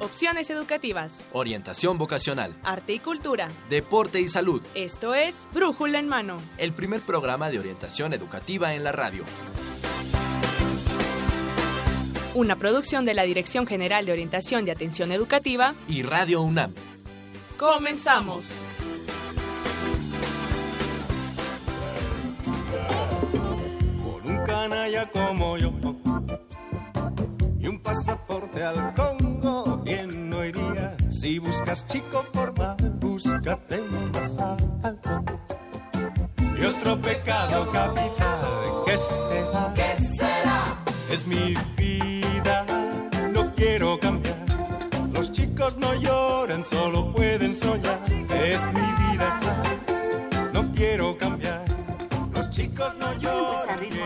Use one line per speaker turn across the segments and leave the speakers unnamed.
Opciones educativas.
Orientación vocacional.
Arte y cultura.
Deporte y salud.
Esto es Brújula en Mano.
El primer programa de orientación educativa en la radio.
Una producción de la Dirección General de Orientación y Atención Educativa
y Radio UNAM.
Comenzamos.
Con un canalla como yo y un pasaporte al Congo, ¿quién no iría? Si buscas chico formal, búscate un alto. Y otro pecado capital, ¿qué será?
¿Qué será?
Es mi vida, no quiero cambiar. Los chicos no lloran, solo pueden soñar. Es mi vida, no quiero cambiar. Los chicos no lloran.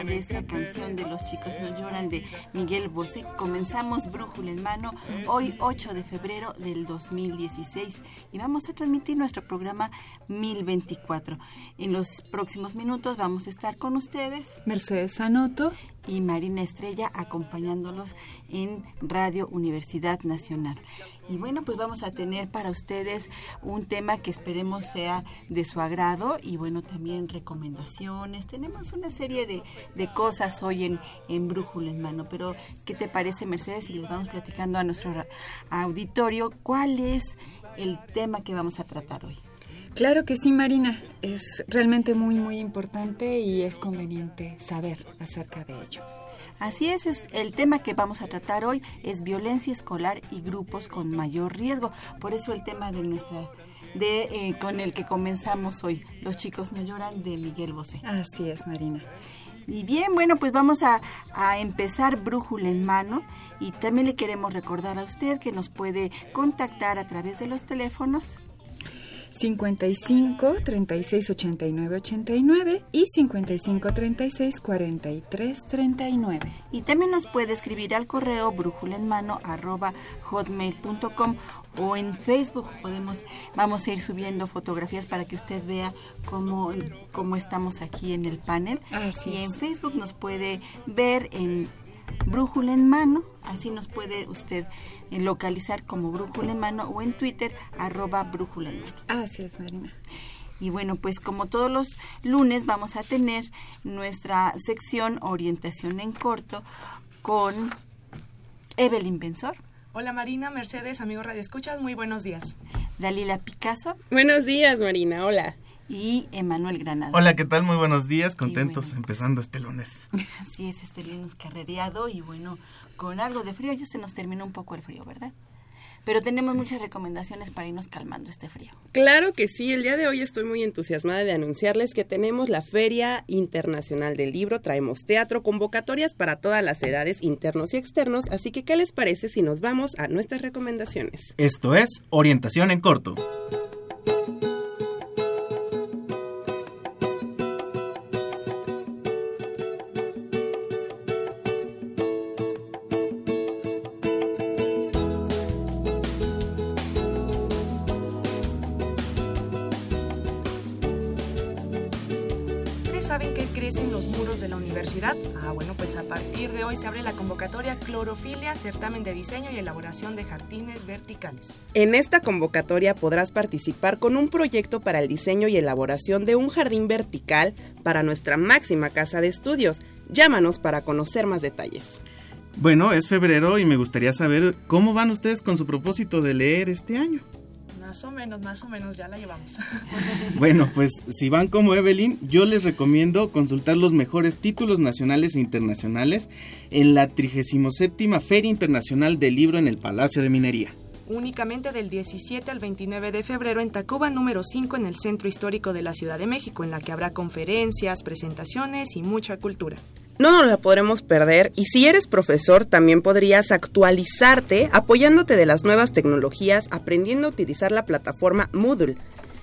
De esta canción de Los chicos no lloran de Miguel Bosé, comenzamos Brújula en mano hoy 8 de febrero del 2016 y vamos a transmitir nuestro programa 1024. En los próximos minutos vamos a estar con ustedes
Mercedes Sanoto.
y Marina Estrella acompañándolos en Radio Universidad Nacional. Y bueno, pues vamos a tener para ustedes un tema que esperemos sea de su agrado y bueno, también recomendaciones. Tenemos una serie de, de cosas hoy en, en Brújula en Mano, pero ¿qué te parece Mercedes? Y les vamos platicando a nuestro auditorio cuál es el tema que vamos a tratar hoy.
Claro que sí, Marina. Es realmente muy, muy importante y es conveniente saber acerca de ello.
Así es, es, el tema que vamos a tratar hoy es violencia escolar y grupos con mayor riesgo. Por eso el tema de nuestra de eh, con el que comenzamos hoy, Los chicos no lloran de Miguel Bosé.
Así es, Marina.
Y bien, bueno, pues vamos a, a empezar brújula en mano y también le queremos recordar a usted que nos puede contactar a través de los teléfonos
55 36 89 89 y 55 36 43 39.
Y también nos puede escribir al correo brújula en mano arroba hotmail.com o en Facebook podemos vamos a ir subiendo fotografías para que usted vea cómo, cómo estamos aquí en el panel.
Así
y en
es.
Facebook nos puede ver en brújula en mano, así nos puede usted localizar como brújula en mano o en Twitter arroba brújula en mano.
Así es, Marina.
Y bueno, pues como todos los lunes vamos a tener nuestra sección orientación en corto con Evelyn Benzor,
Hola Marina, Mercedes, amigos Radio Escuchas, muy buenos días.
Dalila Picasso
Buenos días, Marina. Hola.
y Emanuel Granada.
Hola, ¿qué tal? Muy buenos días, contentos
bueno.
empezando este lunes.
Así es, este lunes carrereado y bueno, con algo de frío, ya se nos terminó un poco el frío, ¿verdad? Pero tenemos muchas recomendaciones para irnos calmando este frío.
Claro que sí, el día de hoy estoy muy entusiasmada de anunciarles que tenemos la Feria Internacional del Libro, traemos teatro, convocatorias para todas las edades, internos y externos, así que ¿qué les parece si nos vamos a nuestras recomendaciones?
Esto es Orientación en Corto.
Clorofilia, certamen de diseño y elaboración de jardines verticales.
En esta convocatoria podrás participar con un proyecto para el diseño y elaboración de un jardín vertical para nuestra máxima casa de estudios. Llámanos para conocer más detalles.
Bueno, es febrero y me gustaría saber cómo van ustedes con su propósito de leer este año.
Más o menos, más o menos, ya la llevamos.
Bueno, pues si van como Evelyn, yo les recomiendo consultar los mejores títulos nacionales e internacionales en la 37 Feria Internacional del Libro en el Palacio de Minería.
Únicamente del 17 al 29 de febrero en Tacuba número 5 en el Centro Histórico de la Ciudad de México, en la que habrá conferencias, presentaciones y mucha cultura.
No nos la podremos perder y si eres profesor también podrías actualizarte apoyándote de las nuevas tecnologías, aprendiendo a utilizar la plataforma Moodle.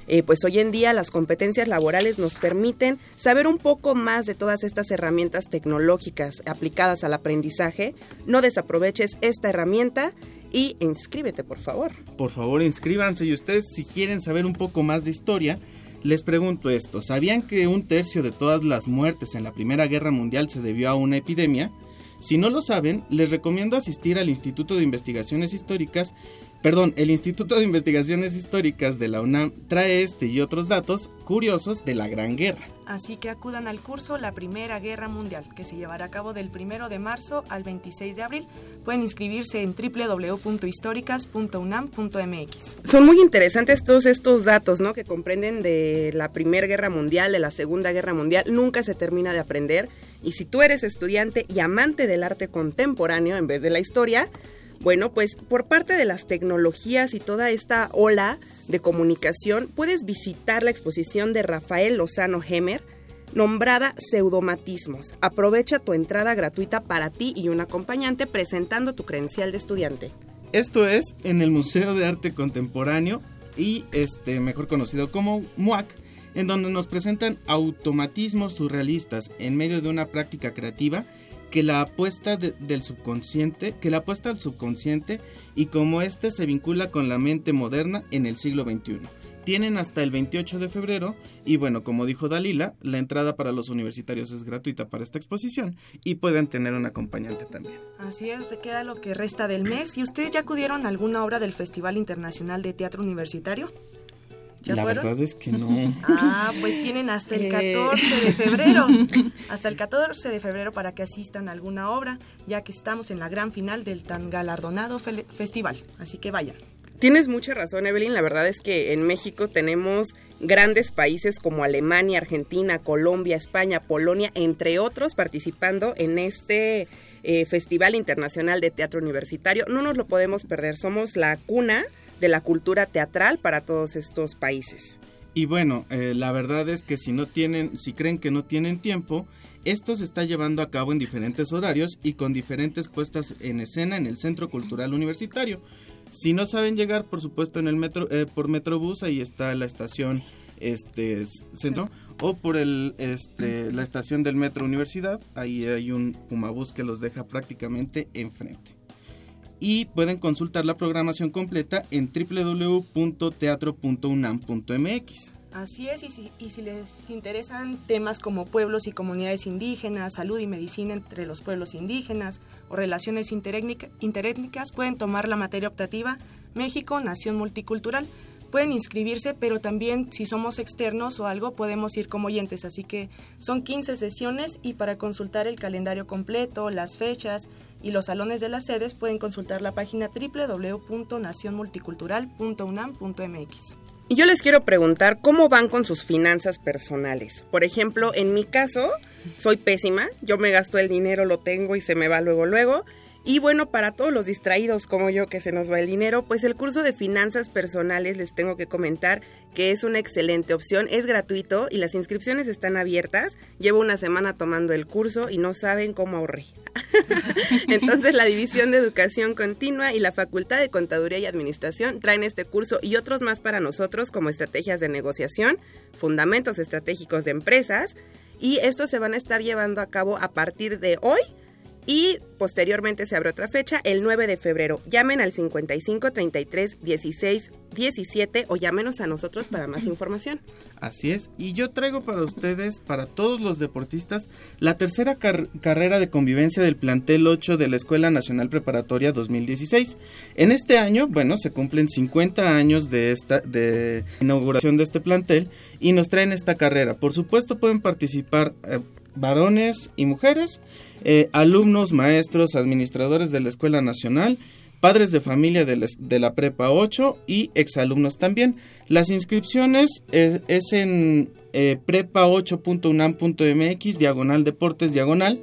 Eh, pues hoy en día las competencias laborales nos permiten saber un poco más de todas estas herramientas tecnológicas aplicadas al aprendizaje. No desaproveches esta herramienta y inscríbete, por favor.
Por favor, inscríbanse y ustedes si quieren saber un poco más de historia, les pregunto esto, ¿sabían que un tercio de todas las muertes en la Primera Guerra Mundial se debió a una epidemia? Si no lo saben, les recomiendo asistir al Instituto de Investigaciones Históricas, perdón, el Instituto de Investigaciones Históricas de la UNAM trae este y otros datos curiosos de la Gran Guerra.
Así que acudan al curso La Primera Guerra Mundial, que se llevará a cabo del 1 de marzo al 26 de abril. Pueden inscribirse en www.históricas.unam.mx.
Son muy interesantes todos estos datos, ¿no? Que comprenden de la Primera Guerra Mundial, de la Segunda Guerra Mundial. Nunca se termina de aprender. Y si tú eres estudiante y amante del arte contemporáneo en vez de la historia, bueno, pues por parte de las tecnologías y toda esta ola de comunicación, puedes visitar la exposición de Rafael Lozano Hemer, nombrada Pseudomatismos. Aprovecha tu entrada gratuita para ti y un acompañante presentando tu credencial de estudiante.
Esto es en el Museo de Arte Contemporáneo y este mejor conocido como MUAC, en donde nos presentan automatismos surrealistas en medio de una práctica creativa que la apuesta del subconsciente, que la apuesta al subconsciente y cómo éste se vincula con la mente moderna en el siglo XXI. Tienen hasta el 28 de febrero y bueno, como dijo Dalila, la entrada para los universitarios es gratuita para esta exposición y pueden tener un acompañante también.
Así es, queda lo que resta del mes. ¿Y ustedes ya acudieron a alguna obra del Festival Internacional de Teatro Universitario?
La verdad es que no.
Ah, pues tienen hasta el 14 eh. de febrero. Hasta el 14 de febrero para que asistan a alguna obra, ya que estamos en la gran final del tan galardonado festival. Así que vayan.
Tienes mucha razón, Evelyn. La verdad es que en México tenemos grandes países como Alemania, Argentina, Colombia, España, Polonia, entre otros, participando en este eh, Festival Internacional de Teatro Universitario. No nos lo podemos perder. Somos la cuna de la cultura teatral para todos estos países.
Y bueno, eh, la verdad es que si no tienen, si creen que no tienen tiempo, esto se está llevando a cabo en diferentes horarios y con diferentes puestas en escena en el Centro Cultural Universitario. Si no saben llegar, por supuesto, en el metro, eh, por Metrobús, ahí está la estación este centro o por el este la estación del Metro Universidad, ahí hay un Pumabús que los deja prácticamente enfrente y pueden consultar la programación completa en www.teatro.unam.mx.
Así es, y si, y si, les interesan temas como pueblos y comunidades indígenas, salud y medicina entre los pueblos indígenas o relaciones interétnicas, pueden tomar la materia optativa México, Nación Multicultural pueden inscribirse, pero también si somos externos o algo podemos ir como oyentes, así que son 15 sesiones y para consultar el calendario completo, las fechas y los salones de las sedes pueden consultar la página www.nacionmulticultural.unam.mx.
Y yo les quiero preguntar cómo van con sus finanzas personales. Por ejemplo, en mi caso, soy pésima, yo me gasto el dinero, lo tengo y se me va luego luego. Y bueno, para todos los distraídos como yo que se nos va el dinero, pues el curso de finanzas personales les tengo que comentar que es una excelente opción, es gratuito y las inscripciones están abiertas. Llevo una semana tomando el curso y no saben cómo ahorré. Entonces la División de Educación Continua y la Facultad de Contaduría y Administración traen este curso y otros más para nosotros como estrategias de negociación, fundamentos estratégicos de empresas y estos se van a estar llevando a cabo a partir de hoy y posteriormente se abre otra fecha, el 9 de febrero. Llamen al 55 33 16 17 o llámenos a nosotros para más información.
Así es, y yo traigo para ustedes, para todos los deportistas, la tercera carrera de convivencia del plantel 8 de la Escuela Nacional Preparatoria 2016. En este año, bueno, se cumplen 50 años de esta de inauguración de este plantel y nos traen esta carrera. Por supuesto pueden participar eh, varones y mujeres, eh, alumnos, maestros, administradores de la Escuela Nacional, padres de familia de la, Prepa 8 y exalumnos también. Las inscripciones es, en eh, prepa8.unam.mx, diagonal deportes, diagonal.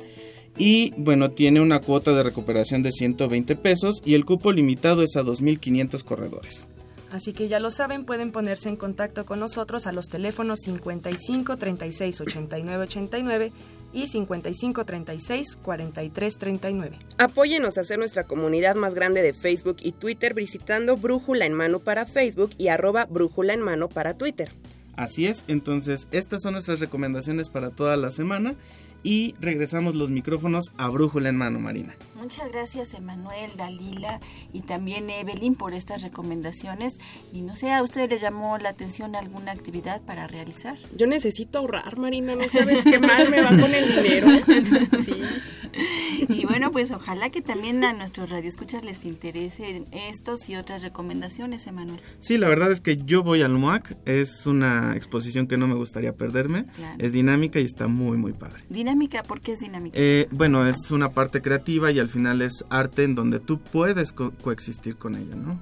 Y bueno, tiene una cuota de recuperación de 120 pesos y el cupo limitado es a 2.500 corredores.
Así que ya lo saben, pueden ponerse en contacto con nosotros a los teléfonos 55 36 89 89 y 55 36 43 39.
Apóyenos a hacer nuestra comunidad más grande de Facebook y Twitter visitando Brújula en Mano para Facebook y arroba Brújula en Mano para Twitter.
Así es, entonces estas son nuestras recomendaciones para toda la semana y regresamos los micrófonos a Brújula en Mano, Marina.
Muchas gracias, Emanuel, Dalila y también Evelyn por estas recomendaciones. Y no sé, ¿a usted le llamó la atención alguna actividad para realizar?
Yo necesito ahorrar, Marina, no sabes qué mal me va con el dinero. Sí.
y bueno, pues ojalá que también a nuestros radioescuchas les interese estos y otras recomendaciones, Emanuel.
Sí, la verdad es que yo voy al MOAC, es una exposición que no me gustaría perderme, es dinámica y está muy, muy padre.
¿Dinámica? ¿Por qué es dinámica?
Eh, bueno, es una parte creativa y al final es arte en donde tú puedes coexistir con ella, ¿no?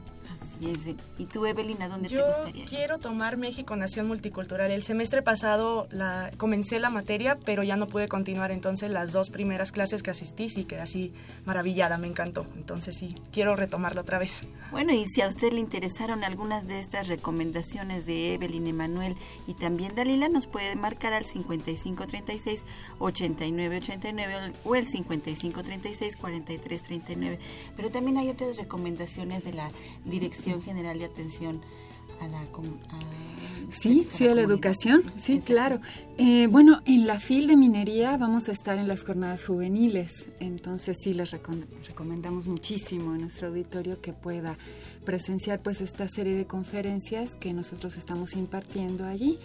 ¿Y tú, Evelina, dónde
Yo
te gustaría?
quiero tomar México Nación Multicultural. El semestre pasado la, comencé la materia, pero ya no pude continuar. Entonces, las dos primeras clases que asistí, sí quedé así maravillada, me encantó. Entonces, sí, quiero retomarlo otra vez.
Bueno, y si a usted le interesaron algunas de estas recomendaciones de Evelyn Emanuel y también Dalila, nos puede marcar al 5536-8989 o el 5536-4339. Pero también hay otras recomendaciones de la dirección General de Atención a la
sí sí a la educación sí claro. Eh, bueno en la FIL de minería vamos a estar en las jornadas juveniles. Entonces sí les recomendamos muchísimo a nuestro auditorio que pueda presenciar pues esta serie de conferencias que nosotros estamos impartiendo allí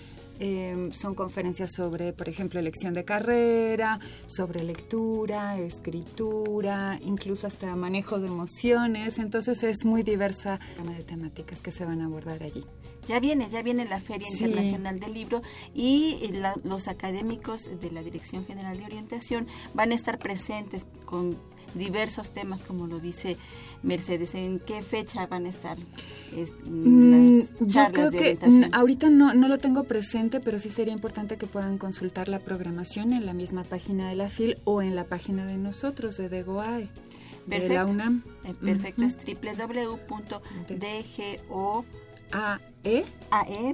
Em, son conferencias sobre, por ejemplo, elección de carrera, sobre lectura, escritura, incluso hasta manejo de emociones. Entonces es muy diversa la gama de temáticas que se van a abordar allí.
Ya viene, ya viene la Feria Internacional del Libro y los académicos de la Dirección General de Orientación van a estar presentes con diversos temas, como lo dice Mercedes. ¿En qué fecha van a estar
mm, Yo creo que mm, ahorita no, no lo tengo presente, pero sí sería importante que puedan consultar la programación en la misma página de la FIL o en la página de nosotros, de DEGOAE.
Perfecto. De la UNAM. Eh, perfecto, es ae.unam.mx.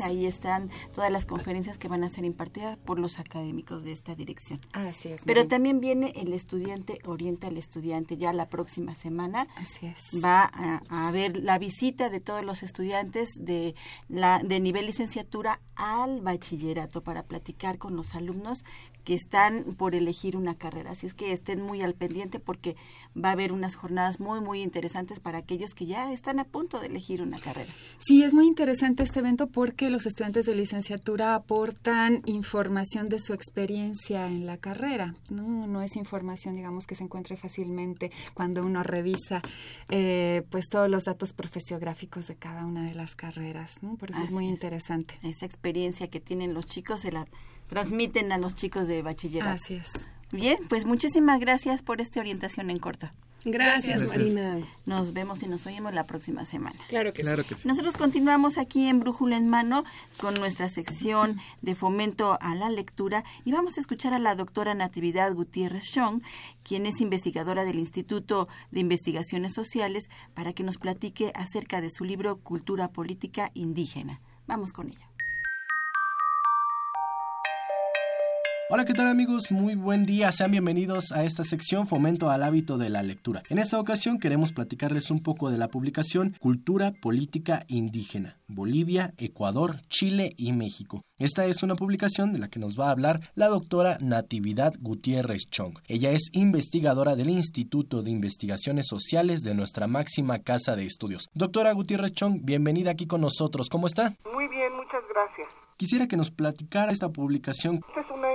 Ahí están todas las conferencias que van a ser impartidas por los académicos de esta dirección.
Así es.
Pero también viene el estudiante orienta al estudiante ya la próxima semana.
Así es.
Va a, a haber la visita de todos los estudiantes de la de nivel licenciatura al bachillerato para platicar con los alumnos que están por elegir una carrera. Así es que estén muy al pendiente porque va a haber unas jornadas muy, muy interesantes para aquellos que ya están a punto de elegir una carrera.
Sí, es muy interesante este evento porque los estudiantes de licenciatura aportan información de su experiencia en la carrera. No, no es información, digamos, que se encuentre fácilmente cuando uno revisa eh, pues todos los datos profesiográficos de cada una de las carreras. ¿no? Por eso es muy interesante.
Esa experiencia que tienen los chicos se la transmiten a los chicos de bachillerato.
Así es.
Bien, pues muchísimas gracias por esta orientación en corto.
Gracias, Marina.
Nos vemos y nos oímos la próxima semana.
Claro que,
sí. Nosotros continuamos aquí en Brújula en Mano con nuestra sección de fomento a la lectura y vamos a escuchar a la doctora Natividad Gutiérrez Chong, quien es investigadora del Instituto de Investigaciones Sociales, para que nos platique acerca de su libro Cultura Política Indígena. Vamos con ella.
Hola, ¿qué tal amigos? Muy buen día, sean bienvenidos a esta sección Fomento al hábito de la lectura. En esta ocasión queremos platicarles un poco de la publicación Cultura Política Indígena, Bolivia, Ecuador, Chile y México. Esta es una publicación de la que nos va a hablar la doctora Natividad Gutiérrez Chong. Ella es investigadora del Instituto de Investigaciones Sociales de nuestra máxima casa de estudios. Doctora Gutiérrez Chong, bienvenida aquí con nosotros. ¿Cómo está?
Muy bien, muchas gracias.
Quisiera que nos platicara esta publicación.
Esta es una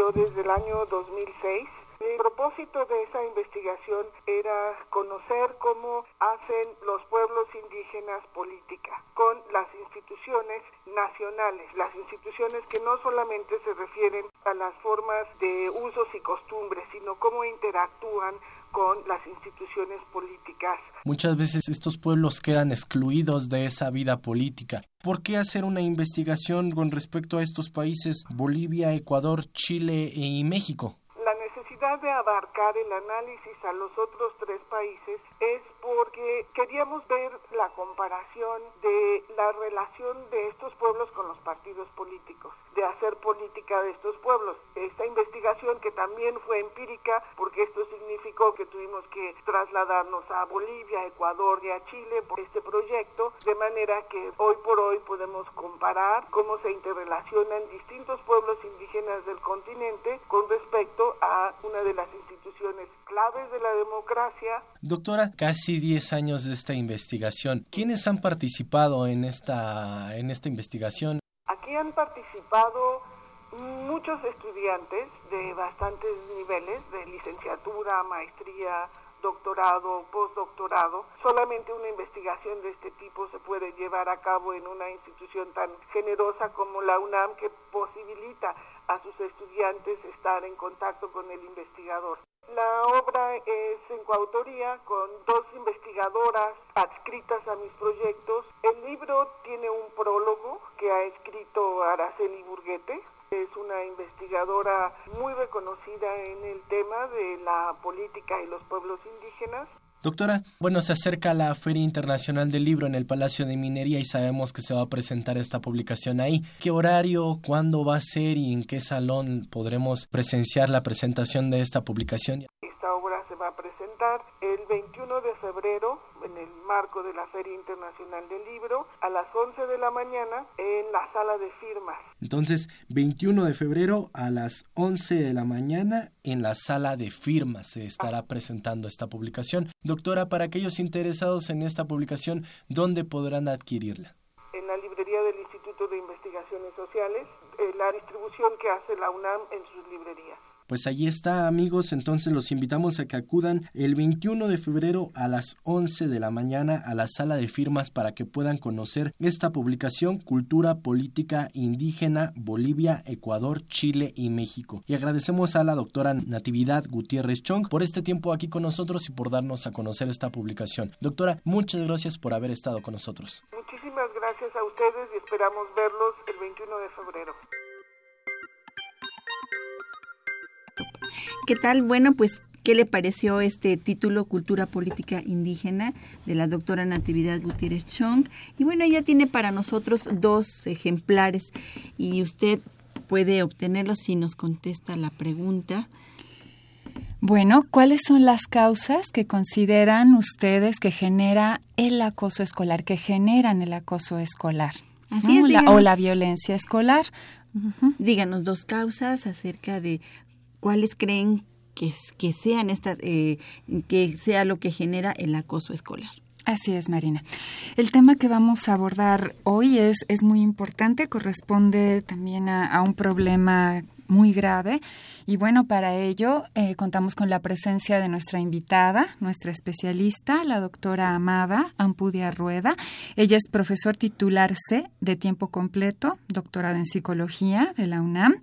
inició desde el año 2006 el propósito de esa investigación era conocer cómo hacen los pueblos indígenas política con las instituciones nacionales, las instituciones que no solamente se refieren a las formas de usos y costumbres, sino cómo interactúan con las instituciones políticas.
Muchas veces estos pueblos quedan excluidos de esa vida política. ¿Por qué hacer una investigación con respecto a estos países Bolivia, Ecuador, Chile y México?
de abarcar el análisis a los otros tres países es porque queríamos ver la comparación de la relación de estos pueblos con los partidos políticos, de hacer política de estos pueblos. Esta investigación que también fue empírica, porque esto significó que tuvimos que trasladarnos a Bolivia, Ecuador y a Chile por este proyecto, de manera que hoy por hoy podemos comparar cómo se interrelacionan distintos pueblos indígenas del continente con respecto a una de las instituciones claves de la democracia.
Doctora, casi 10 años de esta investigación. ¿Quiénes han participado en esta, en esta investigación?
Aquí han participado muchos estudiantes de bastantes niveles, de licenciatura, maestría, doctorado, postdoctorado. Solamente una investigación de este tipo se puede llevar a cabo en una institución tan generosa como la UNAM que posibilita a sus estudiantes estar en contacto con el investigador. La obra es en coautoría con dos investigadoras adscritas a mis proyectos. El libro tiene un prólogo que ha escrito Araceli Burguete, es una investigadora muy reconocida en el tema de la política y los pueblos indígenas.
Doctora, bueno, se acerca la Feria Internacional del Libro en el Palacio de Minería y sabemos que se va a presentar esta publicación ahí. ¿Qué horario, cuándo va a ser y en qué salón podremos presenciar la presentación de esta publicación?
Esta obra se va a presentar el 21 de febrero marco de la Feria Internacional del Libro a las 11 de la mañana en la sala de firmas.
Entonces, 21 de febrero a las 11 de la mañana en la sala de firmas se estará presentando esta publicación. Doctora, para aquellos interesados en esta publicación, ¿dónde podrán adquirirla?
En la librería del Instituto de Investigaciones Sociales, eh, la distribución que hace la UNAM en sus librerías.
Pues allí está amigos, entonces los invitamos a que acudan el 21 de febrero a las 11 de la mañana a la sala de firmas para que puedan conocer esta publicación Cultura Política Indígena Bolivia, Ecuador, Chile y México. Y agradecemos a la doctora Natividad Gutiérrez Chong por este tiempo aquí con nosotros y por darnos a conocer esta publicación. Doctora, muchas gracias por haber estado con nosotros.
Muchísimas gracias a ustedes y esperamos verlos el 21 de febrero.
¿Qué tal? Bueno, pues, ¿qué le pareció este título Cultura Política Indígena de la doctora Natividad Gutiérrez Chong? Y bueno, ella tiene para nosotros dos ejemplares y usted puede obtenerlos si nos contesta la pregunta.
Bueno, ¿cuáles son las causas que consideran ustedes que genera el acoso escolar, que generan el acoso escolar?
Así es,
o la violencia escolar.
Díganos dos causas acerca de cuáles creen que, que sean estas, eh, que sea lo que genera el acoso escolar.
Así es, Marina. El tema que vamos a abordar hoy es, es muy importante, corresponde también a un problema muy grave. Y bueno, para ello eh, contamos con la presencia de nuestra invitada, nuestra especialista, la doctora Amada Ampudia Rueda. Ella es profesor titular C de tiempo completo, doctorado en psicología de la UNAM.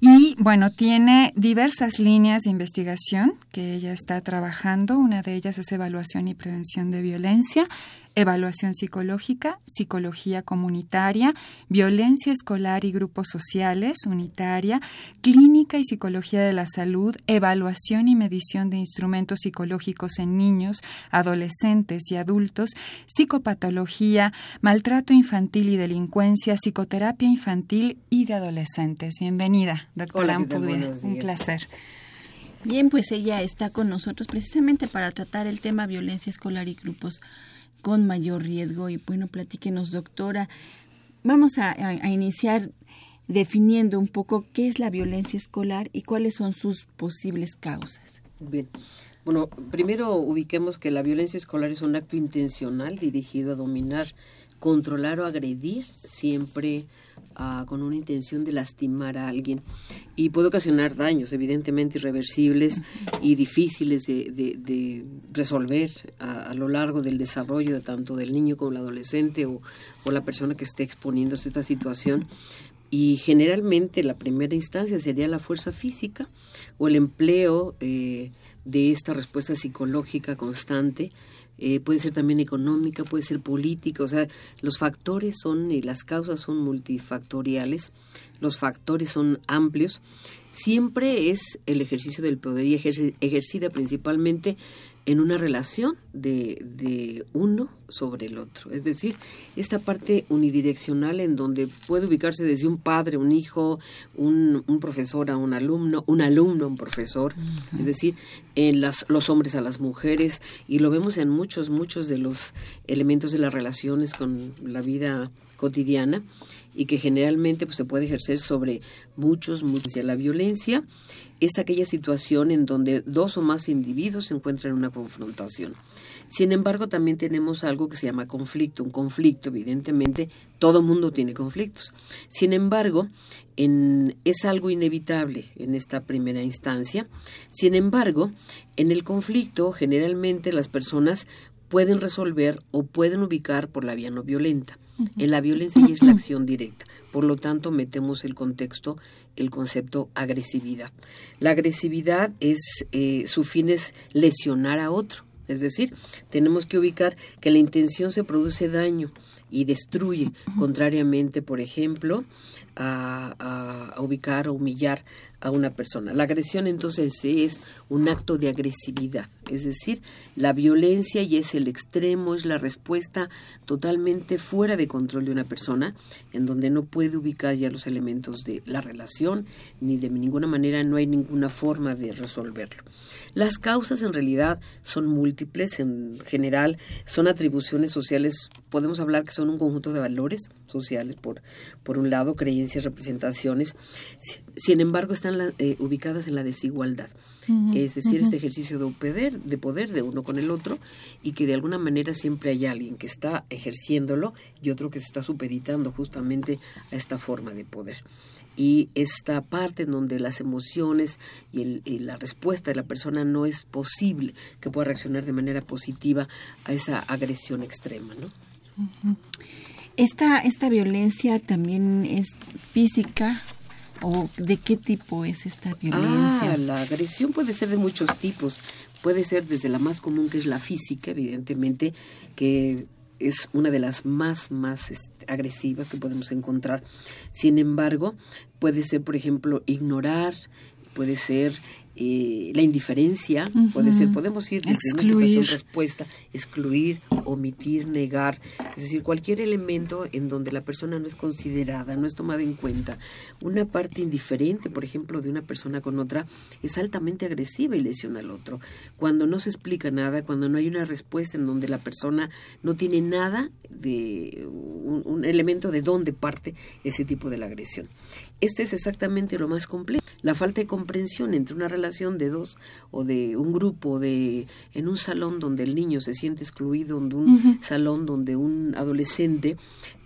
Y bueno, tiene diversas líneas de investigación que ella está trabajando. Una de ellas es evaluación y prevención de violencia evaluación psicológica, psicología comunitaria, violencia escolar y grupos sociales, unitaria, clínica y psicología de la salud, evaluación y medición de instrumentos psicológicos en niños, adolescentes y adultos, psicopatología, maltrato infantil y delincuencia, psicoterapia infantil y de adolescentes. Bienvenida, doctora Ampudia. Un placer.
Bien, pues ella está con nosotros precisamente para tratar el tema violencia escolar y grupos con mayor riesgo. Y bueno, platíquenos, doctora. Vamos a, iniciar definiendo un poco qué es la violencia escolar y cuáles son sus posibles causas.
Bien. Bueno, primero ubiquemos que la violencia escolar es un acto intencional dirigido a dominar, controlar o agredir siempre con una intención de lastimar a alguien. Y puede ocasionar daños evidentemente irreversibles y difíciles de, resolver a, lo largo del desarrollo de tanto del niño como el adolescente o, la persona que esté exponiéndose a esta situación y generalmente la primera instancia sería la fuerza física o el empleo eh, de esta respuesta psicológica constante eh, puede ser también económica, puede ser política, o sea, los factores son y las causas son multifactoriales, los factores son amplios. Siempre es el ejercicio del poder y ejercida principalmente en una relación de, de, uno sobre el otro. Es decir, esta parte unidireccional en donde puede ubicarse desde un padre, un hijo, un, un profesor a un alumno, un alumno a un profesor, es decir, en las, los hombres a las mujeres, y lo vemos en muchos, muchos de los elementos de las relaciones con la vida cotidiana y que generalmente pues, se puede ejercer sobre muchos, muchos. La violencia es aquella situación en donde dos o más individuos se encuentran en una confrontación. Sin embargo, también tenemos algo que se llama conflicto. Un conflicto, evidentemente, todo mundo tiene conflictos. Sin embargo, en, es algo inevitable en esta primera instancia. Sin embargo, en el conflicto, generalmente las personas pueden resolver o pueden ubicar por la vía no violenta. En la violencia y es la acción directa. Por lo tanto, metemos el contexto, el concepto agresividad. La agresividad es, eh, su fin es lesionar a otro. Es decir, tenemos que ubicar que la intención se produce daño y destruye, contrariamente, por ejemplo, a, ubicar o humillar a una persona. La agresión entonces es un acto de agresividad, es decir, la violencia y es el extremo, es la respuesta totalmente fuera de control de una persona, en donde no puede ubicar ya los elementos de la relación, ni de ninguna manera no hay ninguna forma de resolverlo. Las causas en realidad son múltiples, en general son atribuciones sociales, podemos hablar que son un conjunto de valores sociales, por, por un lado, creencias, representaciones, sin embargo están eh, ubicadas en la desigualdad, es decir, este ejercicio de poder, de poder de uno con el otro y que de alguna manera siempre hay alguien que está ejerciéndolo y otro que se está supeditando justamente a esta forma de poder. Y esta parte en donde las emociones y, la respuesta de la persona no es posible que pueda reaccionar de manera positiva a esa agresión extrema, ¿no?
Esta, esta violencia también es física o de qué tipo es esta violencia?
Ah, la agresión puede ser de muchos tipos. Puede ser desde la más común que es la física, evidentemente, que es una de las más, más este, agresivas que podemos encontrar. Sin embargo, puede ser, por ejemplo, ignorar, puede ser eh, la indiferencia, puede ser, podemos ir desde excluir. una situación respuesta, excluir, omitir, negar, es decir, cualquier elemento en donde la persona no es considerada, no es tomada en cuenta. Una parte indiferente, por ejemplo, de una persona con otra, es altamente agresiva y lesiona al otro. Cuando no se explica nada, cuando no hay una respuesta en donde la persona no tiene nada de un, un elemento de dónde parte ese tipo de la agresión. Esto es exactamente lo más complejo. La falta de comprensión entre una relación de dos o de un grupo de en un salón donde el niño se siente excluido, en un salón donde un adolescente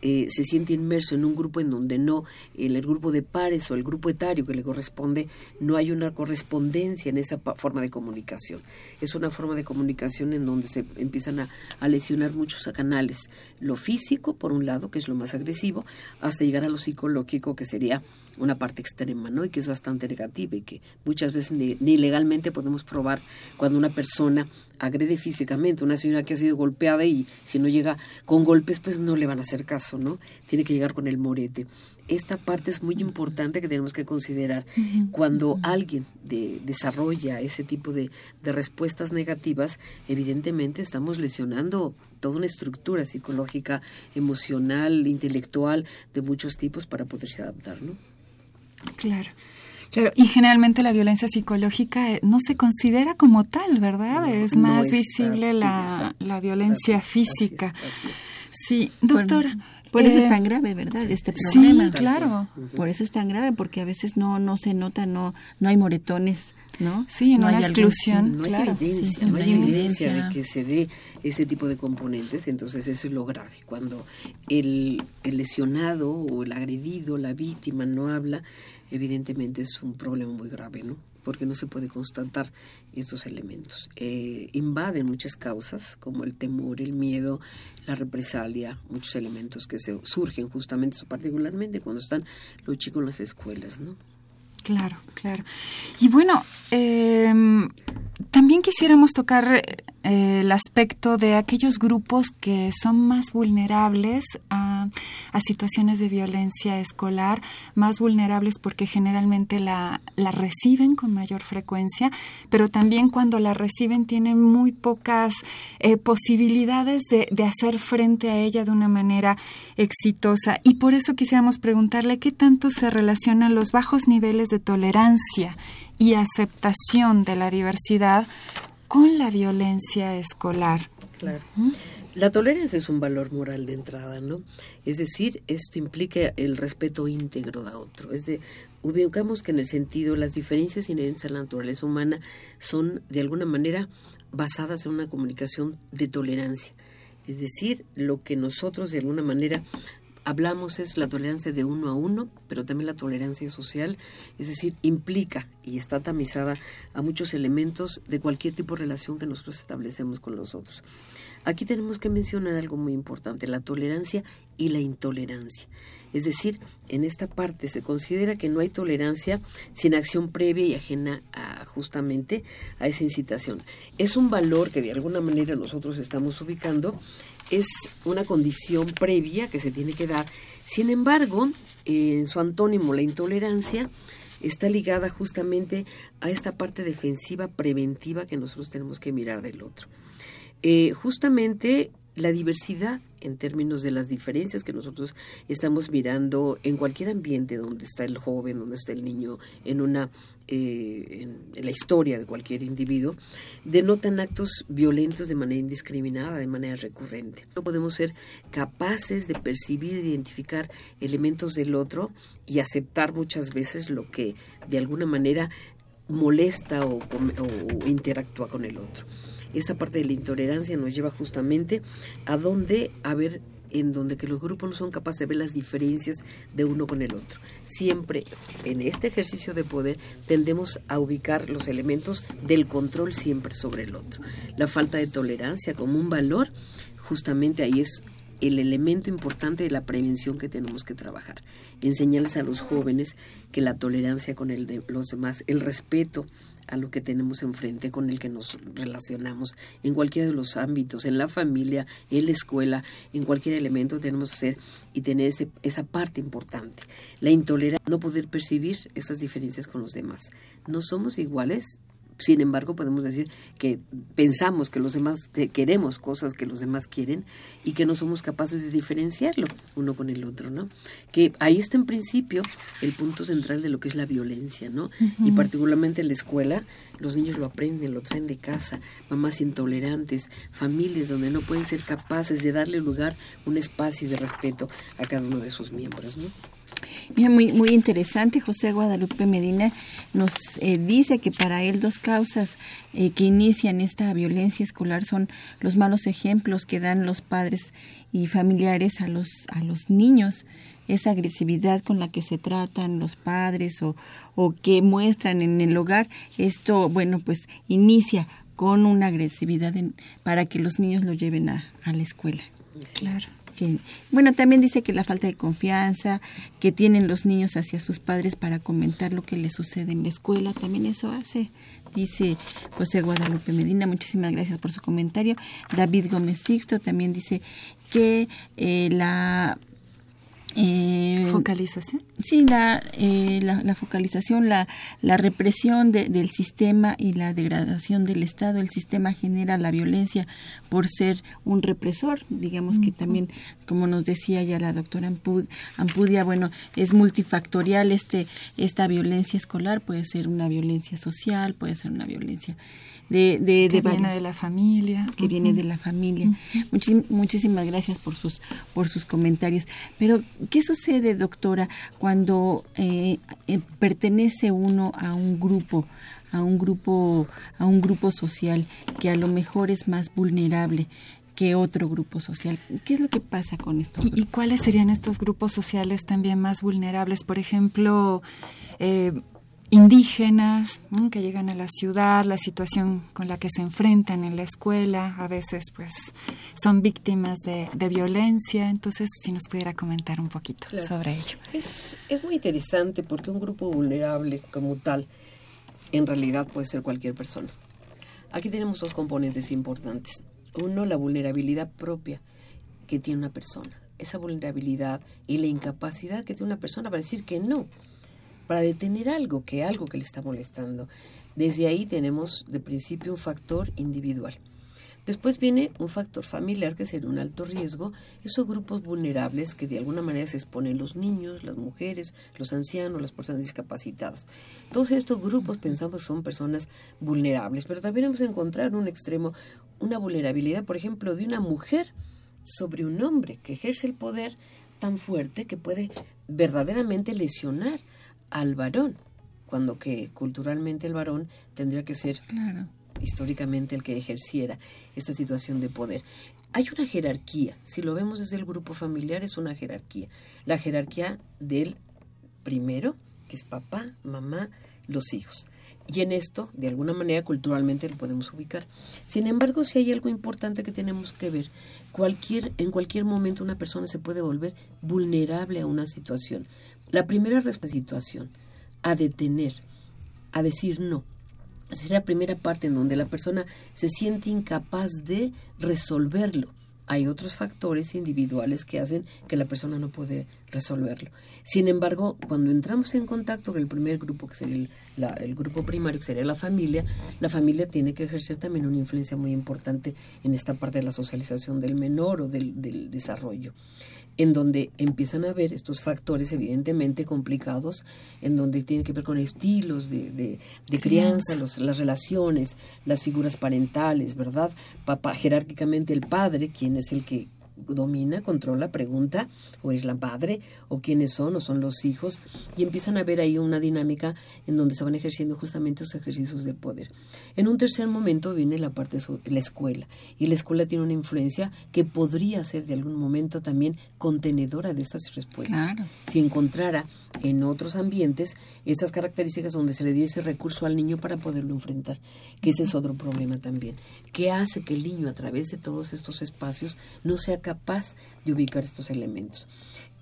eh, se siente inmerso en un grupo en donde no, en el grupo de pares o el grupo etario que le corresponde, no hay una correspondencia en esa forma de comunicación. Es una forma de comunicación en donde se empiezan a, a lesionar muchos canales, lo físico, por un lado, que es lo más agresivo, hasta llegar a lo psicológico, que sería una parte extrema, ¿no? Y que es bastante negativa y que muchas veces ni, legalmente podemos probar cuando una persona agrede físicamente, una señora que ha sido golpeada y si no llega con golpes, pues no le van a hacer caso, ¿no? Tiene que llegar con el morete. Esta parte es muy importante que tenemos que considerar. Cuando alguien desarrolla ese tipo de, de respuestas negativas, evidentemente estamos lesionando toda una estructura psicológica, emocional, intelectual, de muchos tipos para poderse adaptar, ¿no?
Claro. Claro, y generalmente la violencia psicológica eh, no se considera como tal, ¿verdad? es más visible la, la, violencia física. Sí, doctora.
por eso es eh, tan grave, ¿verdad? Este problema.
Sí, claro.
Por eso es tan grave, porque a veces no no se nota, no no hay moretones, ¿no?
Sí, no, hay exclusión.
no hay evidencia, no hay evidencia de que se dé ese tipo de componentes, entonces eso es lo grave. Cuando el, el lesionado o el agredido, la víctima no habla, evidentemente es un problema muy grave, ¿no? Porque no se puede constatar estos elementos. Eh, invaden muchas causas, como el temor, el miedo, la represalia, muchos elementos que se surgen justamente, particularmente cuando están los chicos en las escuelas, ¿no?
Claro, claro. Y bueno, eh, también quisiéramos tocar eh, el aspecto de aquellos grupos que son más vulnerables a, situaciones de violencia escolar, más vulnerables porque generalmente la, la, reciben con mayor frecuencia, pero también cuando la reciben tienen muy pocas eh, posibilidades de, de hacer frente a ella de una manera exitosa. Y por eso quisiéramos preguntarle qué tanto se relacionan los bajos niveles de tolerancia y aceptación de la diversidad con la violencia escolar.
Claro. La tolerancia es un valor moral de entrada, ¿no? Es decir, esto implica el respeto íntegro de otro. Es de, ubicamos que en el sentido las diferencias inherentes a la naturaleza humana son de alguna manera basadas en una comunicación de tolerancia. Es decir, lo que nosotros de alguna manera hablamos es la tolerancia de uno a uno, pero también la tolerancia social, es decir, implica y está tamizada a muchos elementos de cualquier tipo de relación que nosotros establecemos con los otros. Aquí tenemos que mencionar algo muy importante, la tolerancia y la intolerancia. Es decir, en esta parte se considera que no hay tolerancia sin acción previa y ajena a, justamente a esa incitación. Es un valor que de alguna manera nosotros estamos ubicando, es una condición previa que se tiene que dar. Sin embargo, en su antónimo, la intolerancia, está ligada justamente a esta parte defensiva preventiva que nosotros tenemos que mirar del otro. Eh, justamente la diversidad en términos de las diferencias que nosotros estamos mirando en cualquier ambiente donde está el joven, donde está el niño, en una eh, en, la historia de cualquier individuo, denotan actos violentos de manera indiscriminada, de manera recurrente. No podemos ser capaces de percibir, de identificar elementos del otro y aceptar muchas veces lo que de alguna manera molesta o interactúa con el otro esa parte de la intolerancia nos lleva justamente a donde, a ver, en donde que los grupos no son capaces de ver las diferencias de uno con el otro. Siempre en este ejercicio de poder tendemos a ubicar los elementos del control siempre sobre el otro. La falta de tolerancia como un valor, justamente ahí es el elemento importante de la prevención que tenemos que trabajar. Enseñarles a los jóvenes que la tolerancia con el de los demás, el respeto a lo que tenemos enfrente, con el que nos relacionamos, en cualquiera de los ámbitos, en la familia, en la escuela, en cualquier elemento tenemos que ser y tener esa parte importante. La intolerancia, no poder percibir esas diferencias con los demás. No somos iguales, sin embargo, podemos decir que pensamos que los demás queremos cosas que los demás quieren y que no somos capaces de diferenciarlo uno con el otro, ¿no? Que ahí está en principio el punto central de lo que es la violencia, ¿no? Y particularmente en la escuela, los niños lo aprenden, lo traen de casa, mamás intolerantes, familias donde no pueden ser capaces de darle lugar, un espacio de respeto a cada uno de sus miembros, ¿no?
Muy, muy interesante. José Guadalupe Medina nos eh, dice que para él dos causas eh, que inician esta violencia escolar son los malos ejemplos que dan los padres y familiares a los, a los niños esa agresividad con la que se tratan los padres o, o que muestran en el hogar, esto, bueno, pues inicia con una agresividad para que los niños lo lleven a, a la escuela. Claro bueno, también dice que la falta de confianza que tienen los niños hacia sus padres para comentar lo que les sucede en la escuela, también eso hace, dice José Guadalupe Medina. Muchísimas gracias por su comentario. David Gómez Sixto también dice que eh, la
eh, ¿Focalización?
Sí, la, eh, la, focalización, la, la represión del sistema y la degradación del Estado. El sistema genera la violencia por ser un represor. Digamos que también, como nos decía ya la doctora Ampudia, bueno, es multifactorial este esta violencia escolar. Puede ser una violencia social, puede ser una violencia de, de,
que viene de la familia
que viene de la familia muchísimas gracias por sus por sus comentarios pero qué sucede doctora cuando eh, eh, pertenece uno a un grupo a un grupo a un grupo social que a lo mejor es más vulnerable que otro grupo social. ¿Qué es lo que pasa con esto?
¿Y, cuáles serían estos grupos sociales también más vulnerables? Por ejemplo, eh, indígenas que llegan a la ciudad, la situación con la que se enfrentan en la escuela, a veces pues son víctimas de, violencia, entonces si nos pudiera comentar un poquito sobre ello.
Es, es muy interesante porque un grupo vulnerable como tal en realidad puede ser cualquier persona. Aquí tenemos dos componentes importantes. Uno, la vulnerabilidad propia que tiene una persona. Esa vulnerabilidad y la incapacidad que tiene una persona para decir que no para detener algo, que algo que le está molestando. Desde ahí tenemos de principio un factor individual. Después viene un factor familiar que sería un alto riesgo, esos grupos vulnerables que de alguna manera se exponen los niños, las mujeres, los ancianos, las personas discapacitadas. Todos estos grupos pensamos son personas vulnerables, pero también vamos a encontrar un extremo una vulnerabilidad, por ejemplo, de una mujer sobre un hombre que ejerce el poder tan fuerte que puede verdaderamente lesionar al varón, cuando que culturalmente el varón tendría que ser históricamente el que ejerciera esta situación de poder. Hay una jerarquía, si lo vemos desde el grupo familiar es una jerarquía, la jerarquía del primero, que es papá, mamá, los hijos. Y en esto, de alguna manera, culturalmente lo podemos ubicar. Sin embargo, si hay algo importante que tenemos que ver, cualquier, en cualquier momento una persona se puede volver vulnerable a una situación. La primera situación, a detener, a decir no. Esa es la primera parte en donde la persona se siente incapaz de resolverlo hay otros factores individuales que hacen que la persona no puede resolverlo. Sin embargo, cuando entramos en contacto con el primer grupo, que sería el, grupo primario, que sería la familia, la familia tiene que ejercer también una influencia muy importante en esta parte de la socialización del menor o del desarrollo en donde empiezan a ver estos factores evidentemente complicados, en donde tiene que ver con estilos de, de, crianza, las relaciones, las figuras parentales, ¿verdad? Papá, jerárquicamente el padre, quien es el que domina, controla, pregunta, o es la padre, o quiénes son, o son los hijos, y empiezan a ver ahí una dinámica en donde se van ejerciendo justamente esos ejercicios de poder. En un tercer momento viene la parte de la escuela, y la escuela tiene una influencia que podría ser de algún momento también contenedora de estas respuestas. Si encontrara en otros ambientes esas características donde se le diese recurso al niño para poderlo enfrentar, que ese es otro problema también, que hace que el niño a través de todos estos espacios no sea capaz de ubicar estos elementos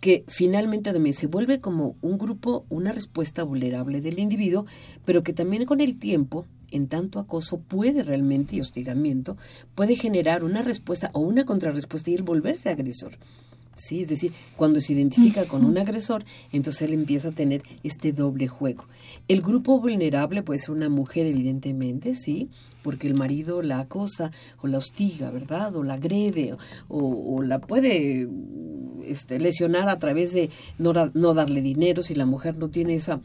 que finalmente también se vuelve como un grupo, una respuesta vulnerable del individuo, pero que también con el tiempo, en tanto acoso puede realmente y hostigamiento, puede generar una respuesta o una contrarrespuesta y el volverse agresor. ¿Sí? Es decir, cuando se identifica con un agresor, entonces él empieza a tener este doble juego. El grupo vulnerable puede ser una mujer, evidentemente, ¿sí? Porque el marido la acosa o la hostiga, ¿verdad? O la agrede o, la puede este, lesionar a través de no, no darle dinero si la mujer no tiene esa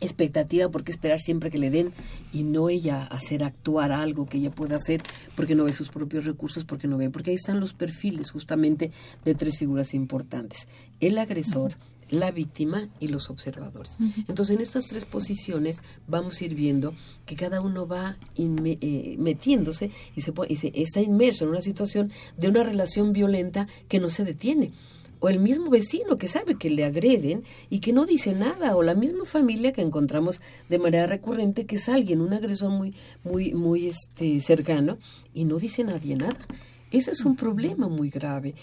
expectativa porque esperar siempre que le den y no ella hacer actuar algo que ella pueda hacer porque no ve sus propios recursos, porque no ve, porque ahí están los perfiles justamente de tres figuras importantes, el agresor, la víctima y los observadores. Entonces en estas tres posiciones vamos a ir viendo que cada uno va eh, metiéndose y se, y se está inmerso en una situación de una relación violenta que no se detiene o el mismo vecino que sabe que le agreden y que no dice nada, o la misma familia que encontramos de manera recurrente que es alguien, un agresor muy, muy, muy este, cercano, y no dice nadie nada. Ese es un problema muy grave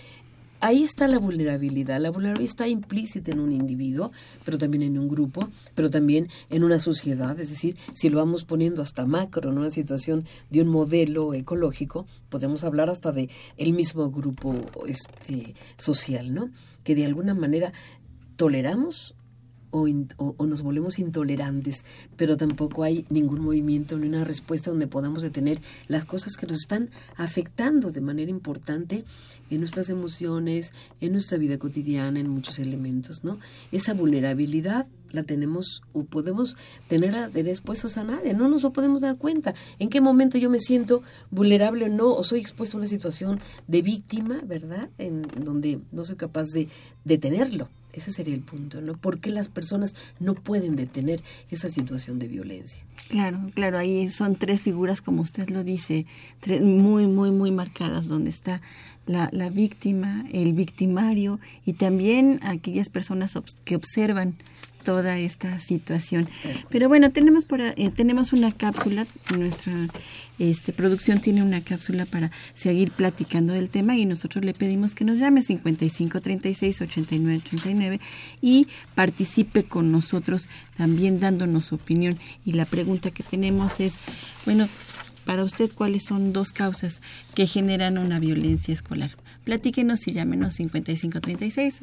ahí está la vulnerabilidad. La vulnerabilidad está implícita en un individuo, pero también en un grupo, pero también en una sociedad. Es decir, si lo vamos poniendo hasta macro, en una situación de un modelo ecológico, podemos hablar hasta de el mismo grupo este, social, ¿no? Que de alguna manera toleramos o, nos volvemos intolerantes, pero tampoco hay ningún movimiento ni una respuesta donde podamos detener las cosas que nos están afectando de manera importante en nuestras emociones, en nuestra vida cotidiana, en muchos elementos, ¿no? Esa vulnerabilidad la tenemos o podemos tener a, expuestos a nadie, no nos lo podemos dar cuenta. ¿En qué momento yo me siento vulnerable o no, o soy expuesto a una situación de víctima, ¿verdad? En donde no soy capaz de detenerlo. Ese sería el punto, ¿no? ¿Por qué las personas no pueden detener esa situación de violencia?
Claro, claro, ahí son tres figuras, como usted lo dice, tres muy, muy, muy marcadas, donde está la, la víctima, el victimario y también aquellas personas que observan toda esta situación. Pero bueno, tenemos por, eh, tenemos una cápsula, nuestra este, producción tiene una cápsula para seguir platicando del tema y nosotros le pedimos que nos llame 55 36 89 89 y participe con nosotros también dándonos su opinión. Y la pregunta que tenemos es, bueno, para usted, ¿cuáles son dos causas que generan una violencia escolar? Platíquenos y llámenos 55 36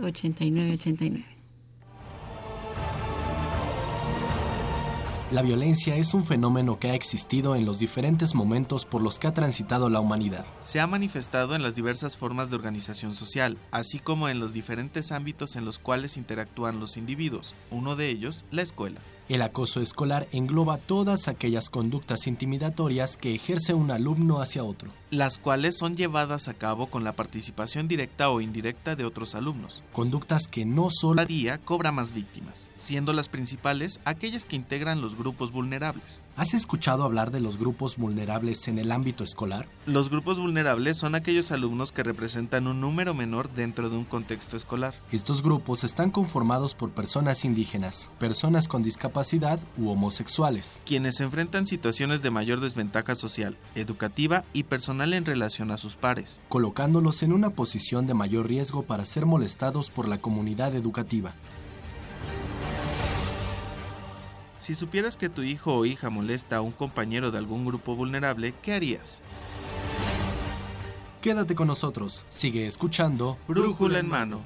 La violencia es un fenómeno que ha existido en los diferentes momentos por los que ha transitado la humanidad.
Se ha manifestado en las diversas formas de organización social, así como en los diferentes ámbitos en los cuales interactúan los individuos, uno de ellos, la escuela.
El acoso escolar engloba todas aquellas conductas intimidatorias que ejerce un alumno hacia otro
las cuales son llevadas a cabo con la participación directa o indirecta de otros alumnos.
Conductas que no solo
Cada día cobra más víctimas, siendo las principales aquellas que integran los grupos vulnerables.
¿Has escuchado hablar de los grupos vulnerables en el ámbito escolar?
Los grupos vulnerables son aquellos alumnos que representan un número menor dentro de un contexto escolar.
Estos grupos están conformados por personas indígenas, personas con discapacidad u homosexuales,
quienes enfrentan situaciones de mayor desventaja social, educativa y personal en relación a sus pares,
colocándolos en una posición de mayor riesgo para ser molestados por la comunidad educativa.
Si supieras que tu hijo o hija molesta a un compañero de algún grupo vulnerable, ¿qué harías?
Quédate con nosotros, sigue escuchando
Brújula en mano.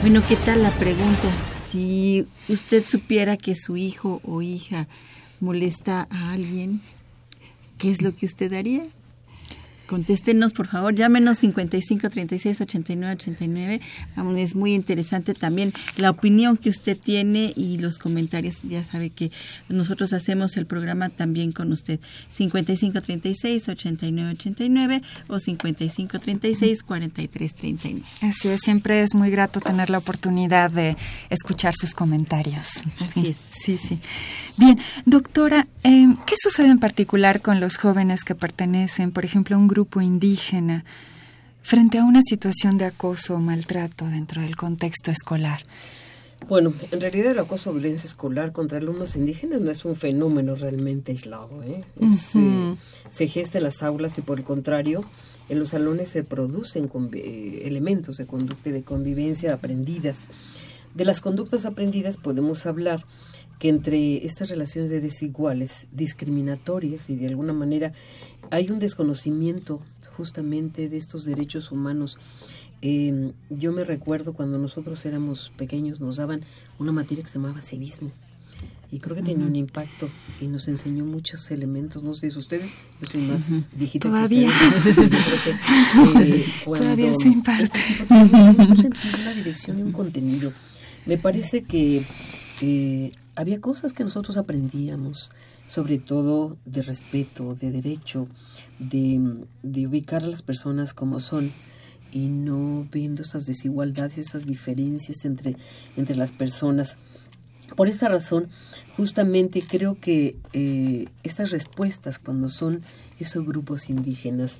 Bueno, ¿qué tal la pregunta? Si usted supiera que su hijo o hija molesta a alguien, ¿qué es lo que usted haría? Contéstenos, por favor, llámenos 55 36 89 89. Es muy interesante también la opinión que usted tiene y los comentarios. Ya sabe que nosotros hacemos el programa también con usted. 55 36 89 89 o 55 36 43 39.
Así es, siempre es muy grato tener la oportunidad de escuchar sus comentarios.
Así es.
Sí, sí. Bien, doctora, eh, ¿qué sucede en particular con los jóvenes que pertenecen, por ejemplo, a un grupo indígena frente a una situación de acoso o maltrato dentro del contexto escolar?
Bueno, en realidad el acoso o violencia escolar contra alumnos indígenas no es un fenómeno realmente aislado. ¿eh? eh se gesta en las aulas y por el contrario, en los salones se producen eh, elementos de conducta y de convivencia aprendidas. De las conductas aprendidas podemos hablar que entre estas relaciones de desiguales, discriminatorias y de alguna manera hay un desconocimiento justamente de estos derechos humanos. Em, yo me recuerdo cuando nosotros éramos pequeños nos daban una materia que se llamaba civismo y creo que tenía un impacto y nos enseñó muchos elementos. No sé si ustedes, yo soy más viejita
Todavía.
Que
eh, Todavía se imparte.
una dirección y un contenido. Me parece que eh, había cosas que nosotros aprendíamos, sobre todo de respeto, de derecho, de, ubicar a las personas como son y no viendo esas desigualdades, esas diferencias entre, entre las personas. Por esta razón, justamente creo que eh, estas respuestas cuando son esos grupos indígenas,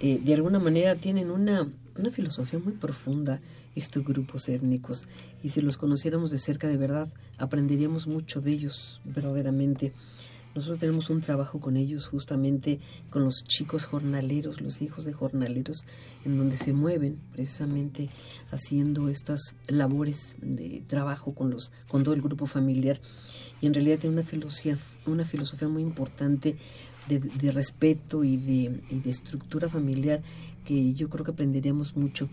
eh, de alguna manera tienen una, una filosofía muy profunda estos grupos étnicos. Y si los conociéramos de cerca de verdad aprenderíamos mucho de ellos verdaderamente. Nosotros tenemos un trabajo con ellos justamente con los chicos jornaleros, los hijos de jornaleros, en donde se mueven precisamente haciendo estas labores de trabajo con los con todo el grupo familiar. Y en realidad tiene una filosofía una filosofía muy importante de, respeto y de, y de estructura familiar que yo creo que aprenderíamos mucho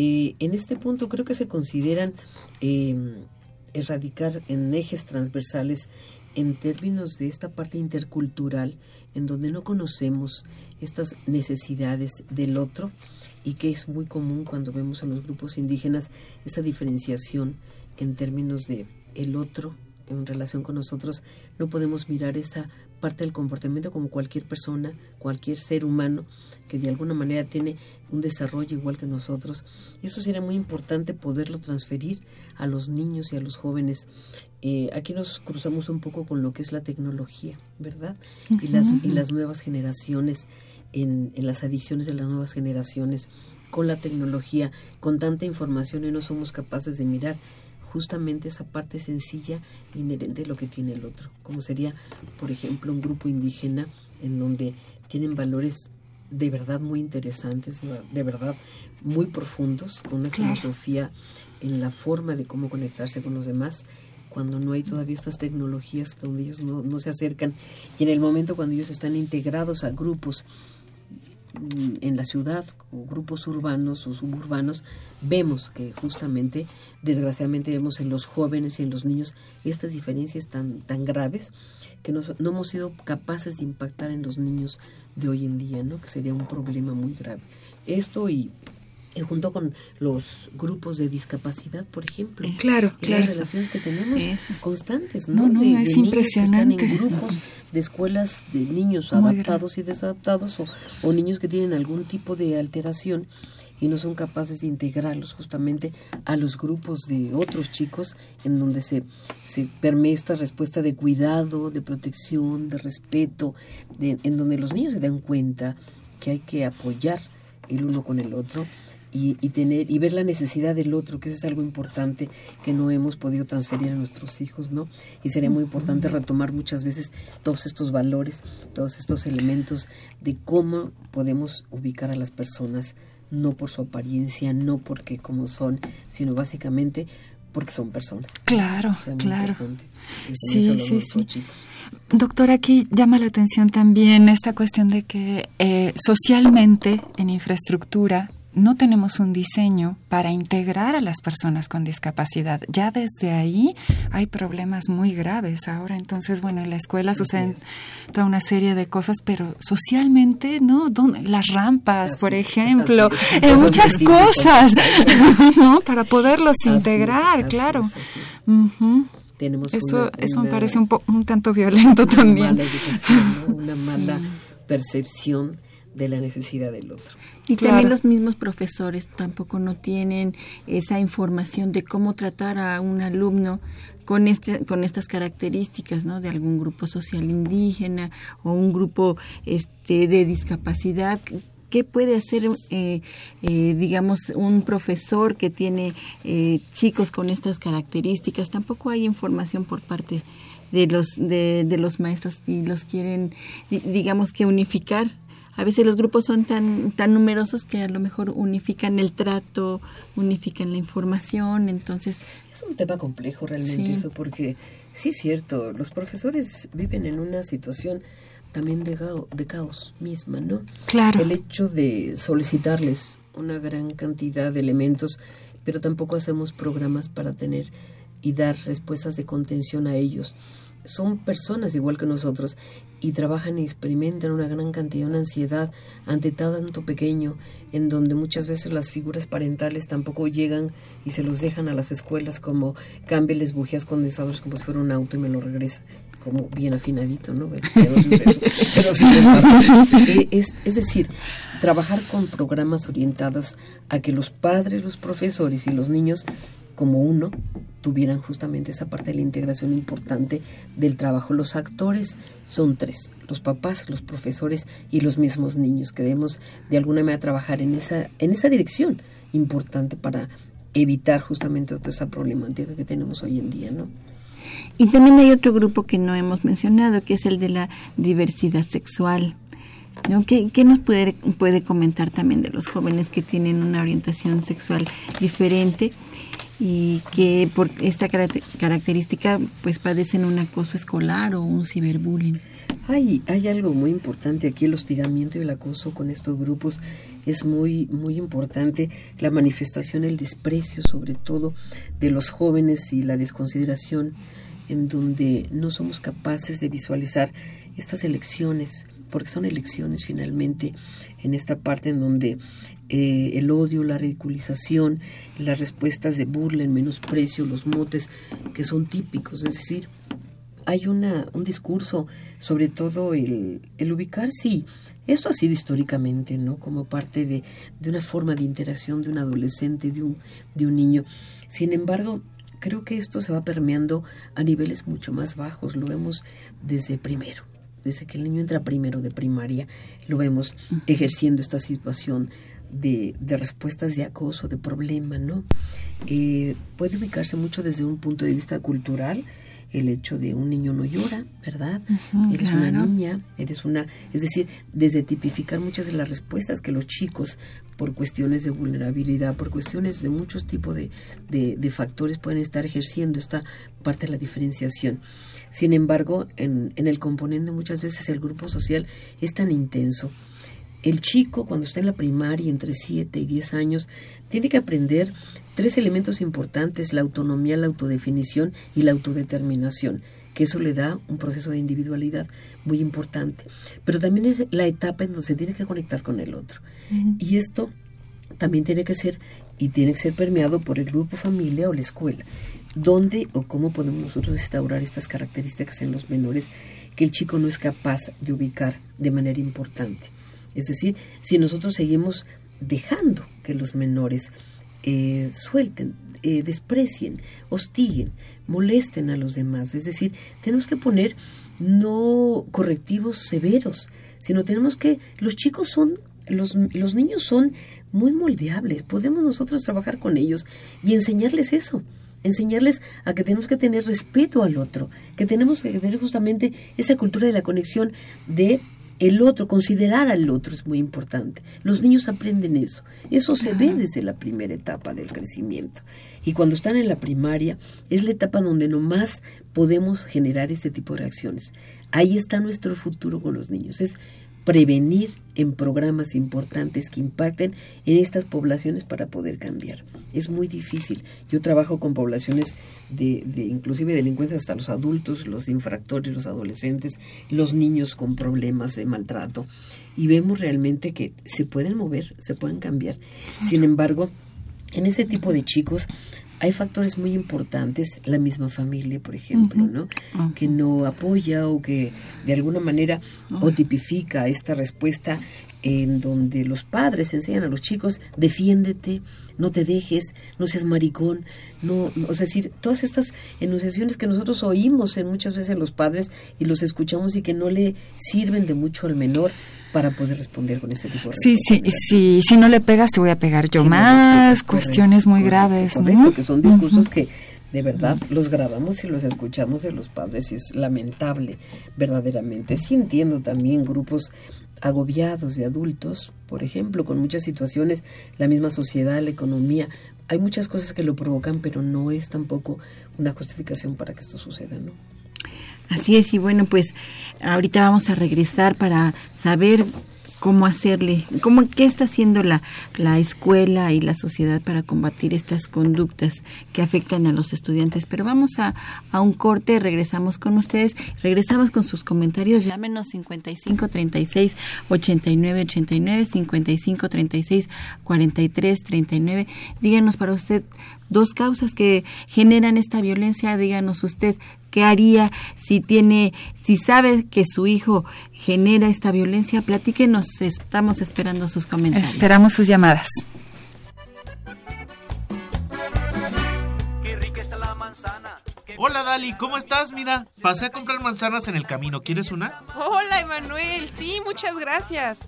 eh, en este punto creo que se consideran em, erradicar en ejes transversales en términos de esta parte intercultural en donde no conocemos estas necesidades del otro y que es muy común cuando vemos a los grupos indígenas esa diferenciación en términos de el otro en relación con nosotros. No podemos mirar esa parte del comportamiento como cualquier persona, cualquier ser humano que de alguna manera tiene un desarrollo igual que nosotros. Y eso sería muy importante poderlo transferir a los niños y a los jóvenes. Eh, aquí nos cruzamos un poco con lo que es la tecnología, ¿verdad? y, las, y las nuevas generaciones, en, en las adicciones de las nuevas generaciones, con la tecnología, con tanta información y no somos capaces de mirar justamente esa parte sencilla inherente de lo que tiene el otro, como sería, por ejemplo, un grupo indígena en donde tienen valores de verdad muy interesantes, de verdad muy profundos, con una filosofía en la forma de cómo conectarse con los demás, cuando no hay todavía estas tecnologías donde ellos no, no se acercan. Y en el momento cuando ellos están integrados a grupos en la ciudad o grupos urbanos o suburbanos vemos que justamente desgraciadamente vemos en los jóvenes y en los niños estas diferencias tan tan graves que no, no hemos sido capaces de impactar en los niños de hoy en día no que sería un problema muy grave. Esto y junto con los grupos de discapacidad, por ejemplo.
Claro, claro.
Las relaciones que tenemos constantes,
¿no? No, no, es impresionante.
en grupos de escuelas de niños adaptados y desadaptados o, o niños que tienen algún tipo de alteración y no son capaces de integrarlos justamente a los grupos de otros chicos en donde se, se permea esta respuesta de cuidado, de protección, de respeto, en donde los niños se dan cuenta que hay que apoyar el uno con el otro y, tener y ver la necesidad del otro, que eso es algo importante que no hemos podido transferir a nuestros hijos, ¿no? Y sería muy importante retomar muchas veces todos estos valores, todos estos elementos de cómo podemos ubicar a las personas no por su apariencia, no porque como son, sino básicamente porque son personas.
Claro, claro. Sí, sí, sí. Doctor, aquí llama la atención también esta cuestión de que eh, socialmente en infraestructura no tenemos un diseño para integrar a las personas con discapacidad. Ya desde ahí hay problemas muy graves ahora. Entonces, bueno, en la escuela suceden toda una serie de cosas, pero socialmente, ¿no? Las rampas, por ejemplo, eh, muchas cosas, ¿no? Para poderlos integrar, claro.
Tenemos
eso, eso me parece un, un tanto violento también.
Una mala percepción de la necesidad del otro.
Y también los mismos profesores tampoco no tienen esa información de cómo tratar a un alumno con este con estas características no de algún grupo social indígena o un grupo este de discapacidad. Qué puede hacer eh, eh, digamos un profesor que tiene eh, chicos con estas características tampoco hay información por parte de los de, de los maestros y los quieren digamos que unificar a veces los grupos son tan, tan numerosos que a lo mejor unifican el trato, unifican la información, entonces...
Es un tema complejo realmente eso, porque sí es cierto, los profesores viven en una situación también de, de caos misma, ¿no?
Claro.
El hecho de solicitarles una gran cantidad de elementos, pero tampoco hacemos programas para tener y dar respuestas de contención a ellos son personas igual que nosotros y trabajan y experimentan una gran cantidad, una ansiedad ante tanto pequeño, en donde muchas veces las figuras parentales tampoco llegan y se los dejan a las escuelas como cámbiales bujías condensadores como si fuera un auto y me lo regresa como bien afinadito, ¿no? es, es decir, trabajar con programas orientados a que los padres, los profesores y los niños como uno tuvieran justamente esa parte de la integración importante del trabajo. Los actores son tres, los papás, los profesores y los mismos niños, que debemos de alguna manera trabajar en esa, en esa dirección importante para evitar justamente toda esa problemática que tenemos hoy en día, ¿no?
Y también hay otro grupo que no hemos mencionado, que es el de la diversidad sexual. ¿no? ¿Qué, ¿Qué, nos puede, puede comentar también de los jóvenes que tienen una orientación sexual diferente y que por esta característica pues padecen un acoso escolar o un ciberbullying.
Hay, hay algo muy importante aquí, el hostigamiento y el acoso con estos grupos es muy, muy importante, la manifestación, el desprecio sobre todo de los jóvenes y la desconsideración en donde no somos capaces de visualizar estas elecciones, porque son elecciones finalmente en esta parte en donde eh, el odio, la ridiculización, las respuestas de burla, el menosprecio, los motes que son típicos, es decir, hay una, un discurso, sobre todo el, el ubicar, sí, esto ha sido históricamente, ¿no? Como parte de, de una forma de interacción de un adolescente, de un, de un niño. Sin embargo, creo que esto se va permeando a niveles mucho más bajos, lo vemos desde primero desde que el niño entra primero de primaria, lo vemos ejerciendo esta situación de, de respuestas de acoso, de problema, ¿no? Eh, puede ubicarse mucho desde un punto de vista cultural, el hecho de un niño no llora, ¿verdad? eres una niña, eres una, es decir, desde tipificar muchas de las respuestas que los chicos, por cuestiones de vulnerabilidad, por cuestiones de muchos tipos de, de, de factores, pueden estar ejerciendo esta parte de la diferenciación. Sin embargo, en, en el componente muchas veces el grupo social es tan intenso. El chico, cuando está en la primaria, entre 7 y 10 años, tiene que aprender tres elementos importantes, la autonomía, la autodefinición y la autodeterminación, que eso le da un proceso de individualidad muy importante. Pero también es la etapa en donde se tiene que conectar con el otro. Y esto también tiene que ser y tiene que ser permeado por el grupo familia o la escuela. ¿Dónde o cómo podemos nosotros instaurar estas características en los menores que el chico no es capaz de ubicar de manera importante? Es decir, si nosotros seguimos dejando que los menores eh, suelten, eh, desprecien, hostiguen, molesten a los demás, es decir, tenemos que poner no correctivos severos, sino tenemos que, los chicos son, los, los niños son muy moldeables, podemos nosotros trabajar con ellos y enseñarles eso, enseñarles a que tenemos que tener respeto al otro, que tenemos que tener justamente esa cultura de la conexión de el otro, considerar al otro es muy importante. Los niños aprenden eso. Eso se ve desde la primera etapa del crecimiento. Y cuando están en la primaria, es la etapa donde nomás podemos generar este tipo de reacciones. Ahí está nuestro futuro con los niños. Es prevenir en programas importantes que impacten en estas poblaciones para poder cambiar. Es muy difícil. Yo trabajo con poblaciones de, de inclusive delincuentes hasta los adultos, los infractores, los adolescentes, los niños con problemas de maltrato y vemos realmente que se pueden mover, se pueden cambiar. Sin embargo, en ese tipo de chicos hay factores muy importantes, la misma familia, por ejemplo, ¿no? Que no apoya o que de alguna manera o tipifica esta respuesta en donde los padres enseñan a los chicos, defiéndete, no te dejes, no seas maricón, no, no- es decir, todas estas enunciaciones que nosotros oímos en muchas veces los padres y los escuchamos y que no le sirven de mucho al menor para poder responder con ese tipo de
Sí, sí, sí, si no le pegas te voy a pegar yo más, cuestiones muy graves,
Correcto,
¿no?
que son discursos que de verdad los grabamos y los escuchamos de los padres y es lamentable, verdaderamente. Sí entiendo también grupos agobiados de adultos, por ejemplo, con muchas situaciones, la misma sociedad, la economía, hay muchas cosas que lo provocan, pero no es tampoco una justificación para que esto suceda, ¿no?
Así es, y bueno, pues ahorita vamos a regresar para saber cómo hacerle, cómo, qué está haciendo la, la escuela y la sociedad para combatir estas conductas que afectan a los estudiantes. Pero vamos a, a un corte, regresamos con ustedes, regresamos con sus comentarios, llámenos 55 36 89 89, 55 36 43 39. Díganos para usted dos causas que generan esta violencia, díganos usted qué haría si tiene, si sabe que su hijo genera esta violencia, platíquenos, estamos esperando sus comentarios.
Esperamos sus llamadas.
Hola Dali, ¿cómo estás? Mira, pasé a comprar manzanas en el camino. ¿Quieres una?
Hola, Emanuel. Sí, muchas gracias.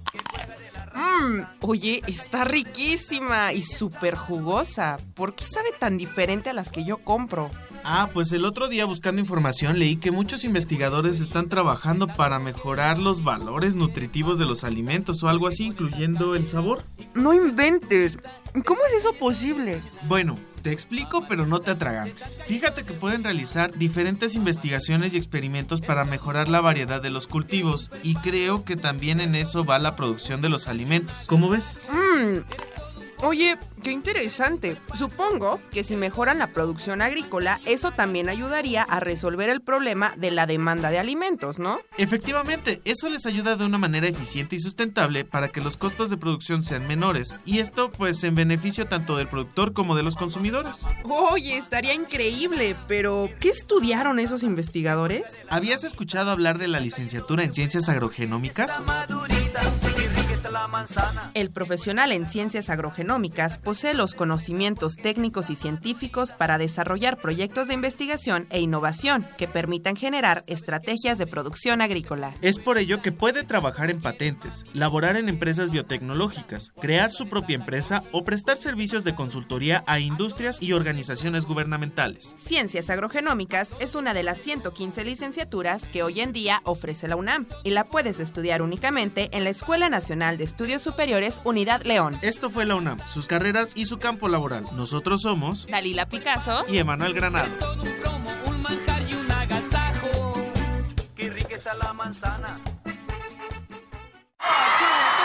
Mmm, oye, está riquísima y súper jugosa. ¿Por qué sabe tan diferente a las que yo compro?
Ah, pues el otro día buscando información leí que muchos investigadores están trabajando para mejorar los valores nutritivos de los alimentos o algo así, incluyendo el sabor.
No inventes. ¿Cómo es eso posible?
Bueno, te explico, pero no te atragantes. Fíjate que pueden realizar diferentes investigaciones y experimentos para mejorar la variedad de los cultivos, y creo que también en eso va la producción de los alimentos. ¿Cómo ves?
Mmm. Oye, qué interesante. Supongo que si mejoran la producción agrícola, eso también ayudaría a resolver el problema de la demanda de alimentos, ¿no?
Efectivamente, eso les ayuda de una manera eficiente y sustentable para que los costos de producción sean menores, y esto pues en beneficio tanto del productor como de los consumidores.
Oye, estaría increíble, pero ¿qué estudiaron esos investigadores?
¿Habías escuchado hablar de la licenciatura en ciencias agrogenómicas?
El profesional en ciencias agrogenómicas posee los conocimientos técnicos y científicos para desarrollar proyectos de investigación e innovación que permitan generar estrategias de producción agrícola.
Es por ello que puede trabajar en patentes, laborar en empresas biotecnológicas, crear su propia empresa o prestar servicios de consultoría a industrias y organizaciones gubernamentales.
Ciencias agrogenómicas es una de las 115 licenciaturas que hoy en día ofrece la UNAM y la puedes estudiar únicamente en la Escuela Nacional de Estudios Superiores Unidad León.
Esto fue la UNAM, sus carreras y su campo laboral. Nosotros somos
Dalila Picasso
y Emanuel Granados.
un manjar y un agasajo. Qué la manzana.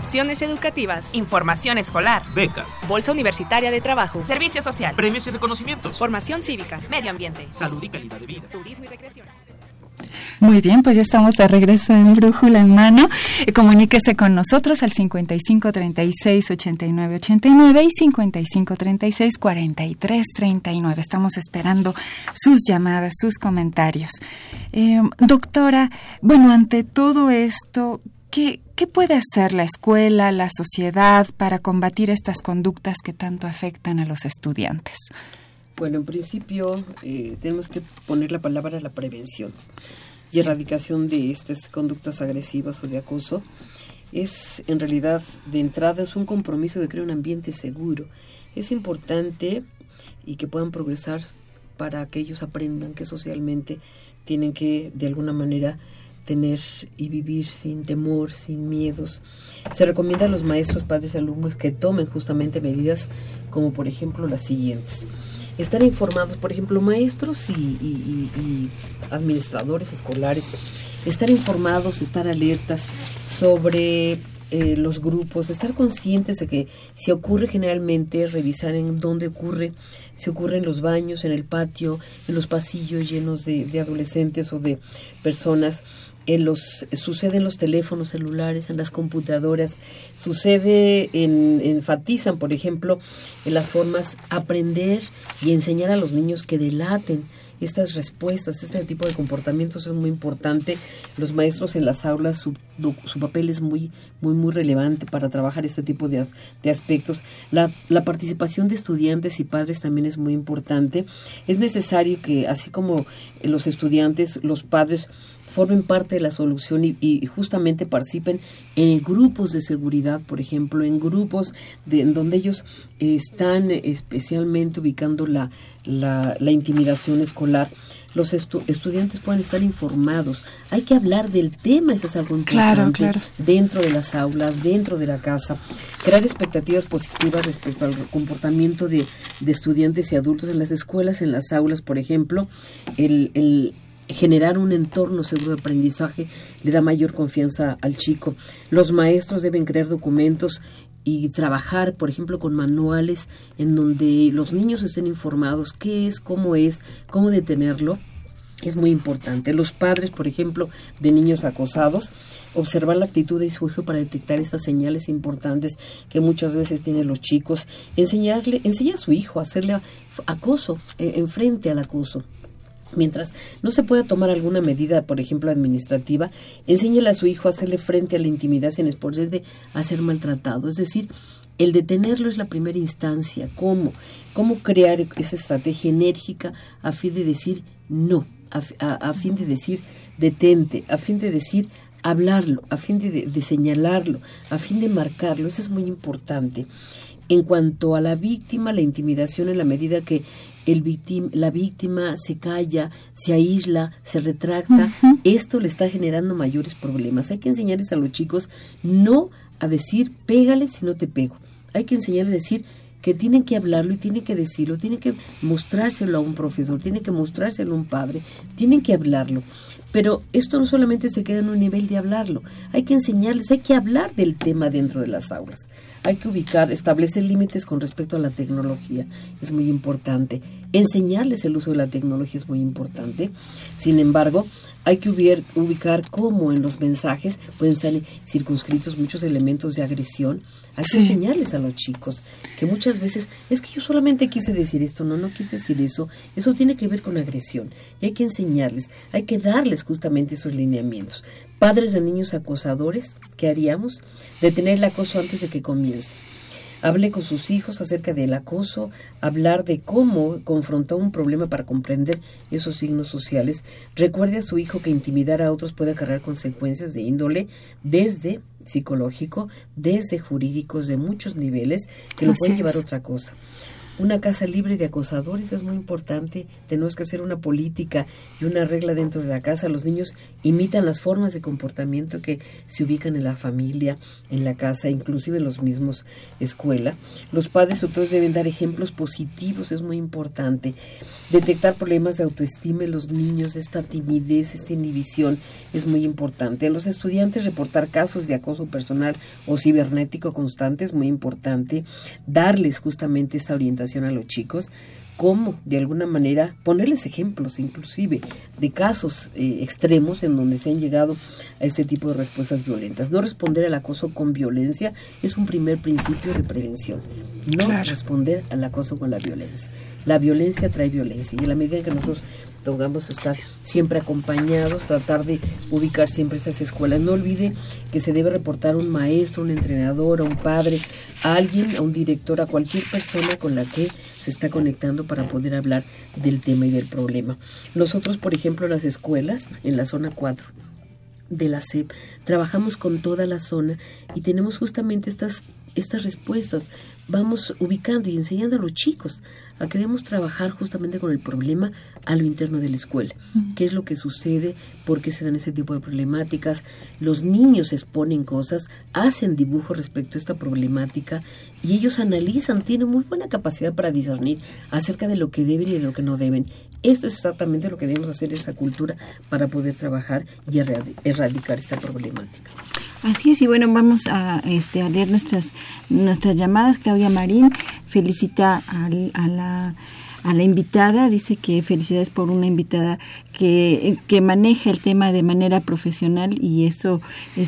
Opciones educativas.
Información escolar,
Becas,
Bolsa Universitaria de Trabajo.
servicio social,
premios y reconocimientos,
Formación cívica.
medio ambiente.
salud y calidad de vida.
Turismo y recreación.
Muy bien, pues ya estamos de regreso en Brújula en Mano. Eh, comuníquese con nosotros al 55 36 89 89 y 55 36 43 39. Estamos esperando sus llamadas, sus comentarios. Eh, doctora, bueno, ante todo esto, ¿qué, ¿qué puede hacer la escuela, la sociedad para combatir estas conductas que tanto afectan a los estudiantes?
Bueno, en principio eh, tenemos que poner la palabra la prevención y erradicación de estas conductas agresivas o de acoso. Es en realidad de entrada es un compromiso de crear un ambiente seguro. Es importante y que puedan progresar para que ellos aprendan que socialmente tienen que de alguna manera tener y vivir sin temor, sin miedos. Se recomienda a los maestros, padres y alumnos que tomen justamente medidas como por ejemplo las siguientes. Estar informados, por ejemplo, maestros y, administradores escolares, estar informados, estar alertas sobre eh, los grupos, estar conscientes de que si ocurre generalmente, revisar en dónde ocurre, si ocurre en los baños, en el patio, en los pasillos llenos de adolescentes o de personas, en los, sucede en los teléfonos celulares, en las computadoras, sucede en, enfatizan, por ejemplo, en las formas aprender y enseñar a los niños que delaten estas respuestas, este tipo de comportamientos es muy importante. Los maestros en las aulas, su, papel es muy, muy, muy relevante para trabajar este tipo de, as- de aspectos. La participación de estudiantes y padres también es muy importante. Es necesario que, así como los estudiantes, los padres formen parte de la solución y, y justamente participen en grupos de seguridad, por ejemplo, en grupos de, en donde ellos están especialmente ubicando la, la, la intimidación escolar. Los estu- estudiantes pueden estar informados. Hay que hablar del tema, eso es algo
Claro,
importante,
claro.
dentro de las aulas, dentro de la casa. Crear expectativas positivas respecto al comportamiento de, de estudiantes y adultos en las escuelas, en las aulas, por ejemplo. El, el generar un entorno seguro de aprendizaje le da mayor confianza al chico. Los maestros deben crear documentos y trabajar, por ejemplo, con manuales en donde los niños estén informados qué es, cómo es, cómo detenerlo. Es muy importante. Los padres, por ejemplo, de niños acosados, observar la actitud de su hijo para detectar estas señales importantes que muchas veces tienen los chicos. Enseñarle, enseña a su hijo a hacerle acoso, eh, enfrente al acoso. Mientras no se pueda tomar alguna medida, por ejemplo, administrativa, enséñele a su hijo a hacerle frente a la intimidación es por de a ser maltratado. Es decir, el detenerlo es la primera instancia. ¿Cómo? ¿Cómo crear esa estrategia enérgica a fin de decir no? A fin de decir detente, a fin de decir hablarlo, a fin de, de señalarlo, a fin de marcarlo. Eso es muy importante. En cuanto a la víctima, la intimidación en la medida que el victim- la víctima se calla, se aísla, se retracta, esto le está generando mayores problemas. Hay que enseñarles a los chicos no a decir pégale si no te pego. Hay que enseñarles a decir que tienen que hablarlo y tienen que decirlo, tienen que mostrárselo a un profesor, tienen que mostrárselo a un padre, tienen que hablarlo. Pero esto no solamente se queda en un nivel de hablarlo, hay que enseñarles, hay que hablar del tema dentro de las aulas, hay que ubicar, establecer límites con respecto a la tecnología, es muy importante. Enseñarles el uso de la tecnología es muy importante. Sin embargo, hay que ubicar, cómo en los mensajes pueden salir circunscritos muchos elementos de agresión. Hay que enseñarles a los chicos que muchas veces es que yo solamente quise decir esto, no, no quise decir eso. Eso tiene que ver con agresión. Y hay que enseñarles, hay que darles justamente esos lineamientos. Padres de niños acosadores, ¿qué haríamos? Detener el acoso antes de que comience. Hable con sus hijos acerca del acoso, hablar de cómo confrontar un problema para comprender esos signos sociales. Recuerde a su hijo que intimidar a otros puede acarrear consecuencias de índole desde psicológico, desde jurídicos de muchos niveles, que lo
Así
pueden llevar a otra cosa. Una casa libre de acosadores es muy importante. Tenemos que hacer una política y una regla dentro de la casa. Los niños imitan las formas de comportamiento que se ubican en la familia, en la casa, inclusive en los mismos escuela. Los padres tutores deben dar ejemplos positivos, es muy importante. Detectar problemas de autoestima en los niños, esta timidez, esta inhibición es muy importante. A los estudiantes reportar casos de acoso personal o cibernético constante es muy importante. Darles justamente esta orientación a los chicos cómo de alguna manera ponerles ejemplos inclusive de casos eh, extremos en donde se han llegado a este tipo de respuestas violentas. No responder al acoso con violencia es un primer principio de prevención. No
Claro.
responder al acoso con la violencia. La violencia trae violencia y en la medida en que nosotros tengamos estar siempre acompañados, tratar de ubicar siempre estas escuelas. No olvide que se debe reportar a un maestro, un entrenador, a un padre, a alguien, a un director, a cualquier persona con la que se está conectando para poder hablar del tema y del problema. Nosotros, por ejemplo, en las escuelas, en la zona 4, de la SEP. Trabajamos con toda la zona y tenemos justamente estas, estas respuestas. Vamos ubicando y enseñando a los chicos a que debemos trabajar justamente con el problema a lo interno de la escuela. ¿Qué es lo que sucede? ¿Por qué se dan ese tipo de problemáticas? Los niños exponen cosas, hacen dibujos respecto a esta problemática y ellos analizan, tienen muy buena capacidad para discernir acerca de lo que deben y de lo que no deben. Esto es exactamente lo que debemos hacer esa cultura para poder trabajar y erradi- erradicar esta problemática.
Así es, y bueno, vamos a, este, a leer nuestras, nuestras llamadas. Claudia Marín felicita al- a, la, a la invitada, dice que felicidades por una invitada que, que maneja el tema de manera profesional y eso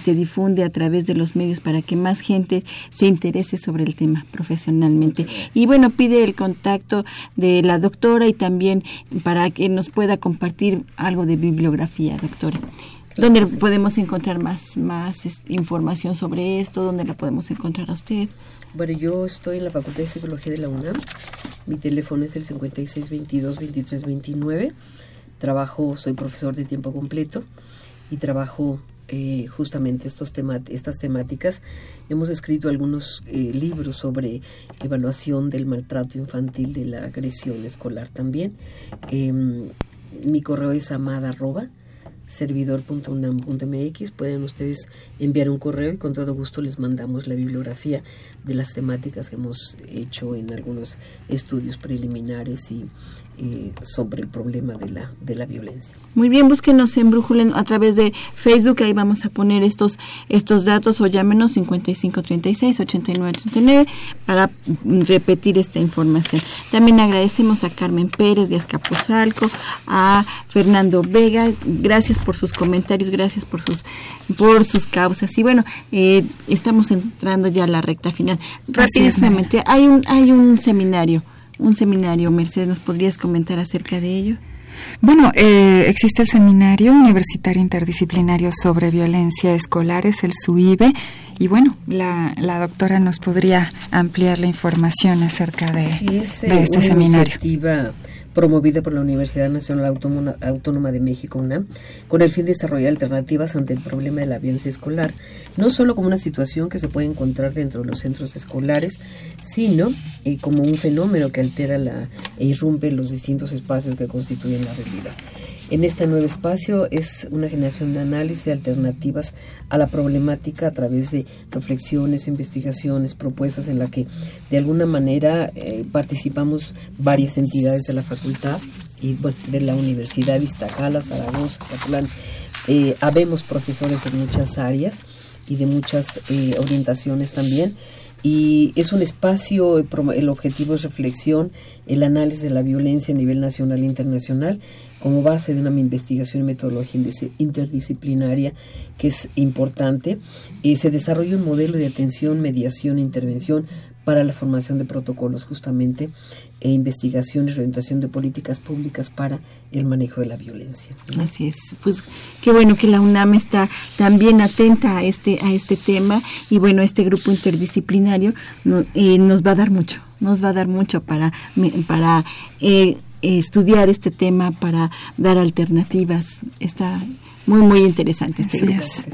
se difunde a través de los medios para que más gente se interese sobre el tema profesionalmente. Y bueno, pide el contacto de la doctora y también para que nos pueda compartir algo de bibliografía, doctora. ¿Dónde podemos encontrar más, más información sobre esto? ¿Dónde la podemos encontrar a usted?
Bueno, yo estoy en la Facultad de Psicología de la UNAM. Mi teléfono es el 5622-2329. Trabajo, soy profesor de tiempo completo y trabajo eh, justamente estos tema, estas temáticas. Hemos escrito algunos eh, libros sobre evaluación del maltrato infantil, de la agresión escolar también. Em, mi correo es amada arroba servidor.unam.mx pueden ustedes enviar un correo y con todo gusto les mandamos la bibliografía de las temáticas que hemos hecho en algunos estudios preliminares y eh, sobre el problema de la, de la violencia.
Muy bien, búsquenos en Brújula a través de Facebook, ahí vamos a poner estos estos datos o llámenos 5536-8939 para repetir esta información. También agradecemos a Carmen Pérez de Azcapotzalco, a Fernando Vega, gracias por sus comentarios, gracias por sus por sus causas. Y bueno, eh, estamos entrando ya a la recta final. Rapidísimamente, hay un hay un seminario, un seminario, Mercedes, ¿nos podrías comentar acerca de ello?
Bueno, eh, existe el Seminario Universitario Interdisciplinario sobre Violencia Escolar, es el SUIBE, y bueno, la, la doctora nos podría ampliar la información acerca de,
Sí, es
de este seminario.
iniciativa promovida por la Universidad Nacional Autónoma, de México, UNAM, con el fin de desarrollar alternativas ante el problema de la violencia escolar, no solo como una situación que se puede encontrar dentro de los centros escolares, sino eh, como un fenómeno que altera la, e irrumpe los distintos espacios que constituyen la realidad. En este nuevo espacio es una generación de análisis de alternativas a la problemática a través de reflexiones, investigaciones, propuestas en la que de alguna manera eh, participamos varias entidades de la facultad y de la Universidad de Iztacala, Zaragoza, Catlán. Eh, habemos profesores de muchas áreas y de muchas eh, orientaciones también y es un espacio, el objetivo es reflexión, el análisis de la violencia a nivel nacional e internacional como base de una investigación y metodología interdisciplinaria que es importante. Eh, se desarrolla un modelo de atención, mediación e intervención para la formación de protocolos justamente e investigación y orientación de políticas públicas para el manejo de la violencia.
Así es, pues qué bueno que la UNAM está también atenta a este a este tema y bueno este grupo interdisciplinario eh, nos va a dar mucho, nos va a dar mucho para para eh, estudiar este tema, para dar alternativas. Está muy muy interesante este
Así
grupo.
es.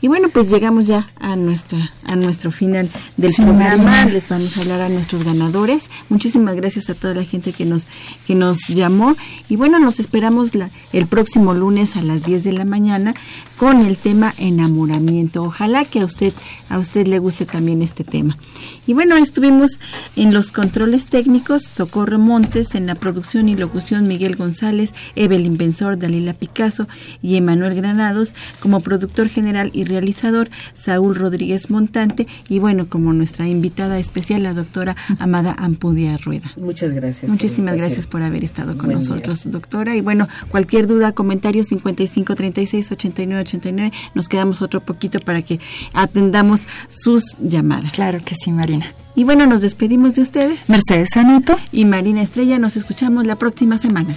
Y bueno, pues llegamos ya a nuestra a nuestro final del
Sí,
programa.
Marina.
Les vamos a hablar a nuestros ganadores. Muchísimas gracias a toda la gente que nos que nos llamó y bueno, nos esperamos la- el próximo lunes a las 10 de la mañana con el tema enamoramiento. Ojalá que a usted a usted le guste también este tema. Y bueno, estuvimos en los controles técnicos Socorro Montes, en la producción y locución Miguel González, Evelyn Benzor, Dalila Picasso y Emanuel Granados, como productor general y realizador Saúl Rodríguez Montante y bueno, como nuestra invitada especial la doctora Amada Ampudia Rueda.
Muchas gracias.
Muchísimas gracias por haber estado con
Buen día.
nosotros, doctora. Y bueno, cualquier duda, comentario 55 36 89 89. Nos quedamos otro poquito para que atendamos sus llamadas.
Claro que sí, Marina.
Y bueno, nos despedimos de ustedes.
Mercedes Sanuto.
Y Marina Estrella, nos escuchamos la próxima semana.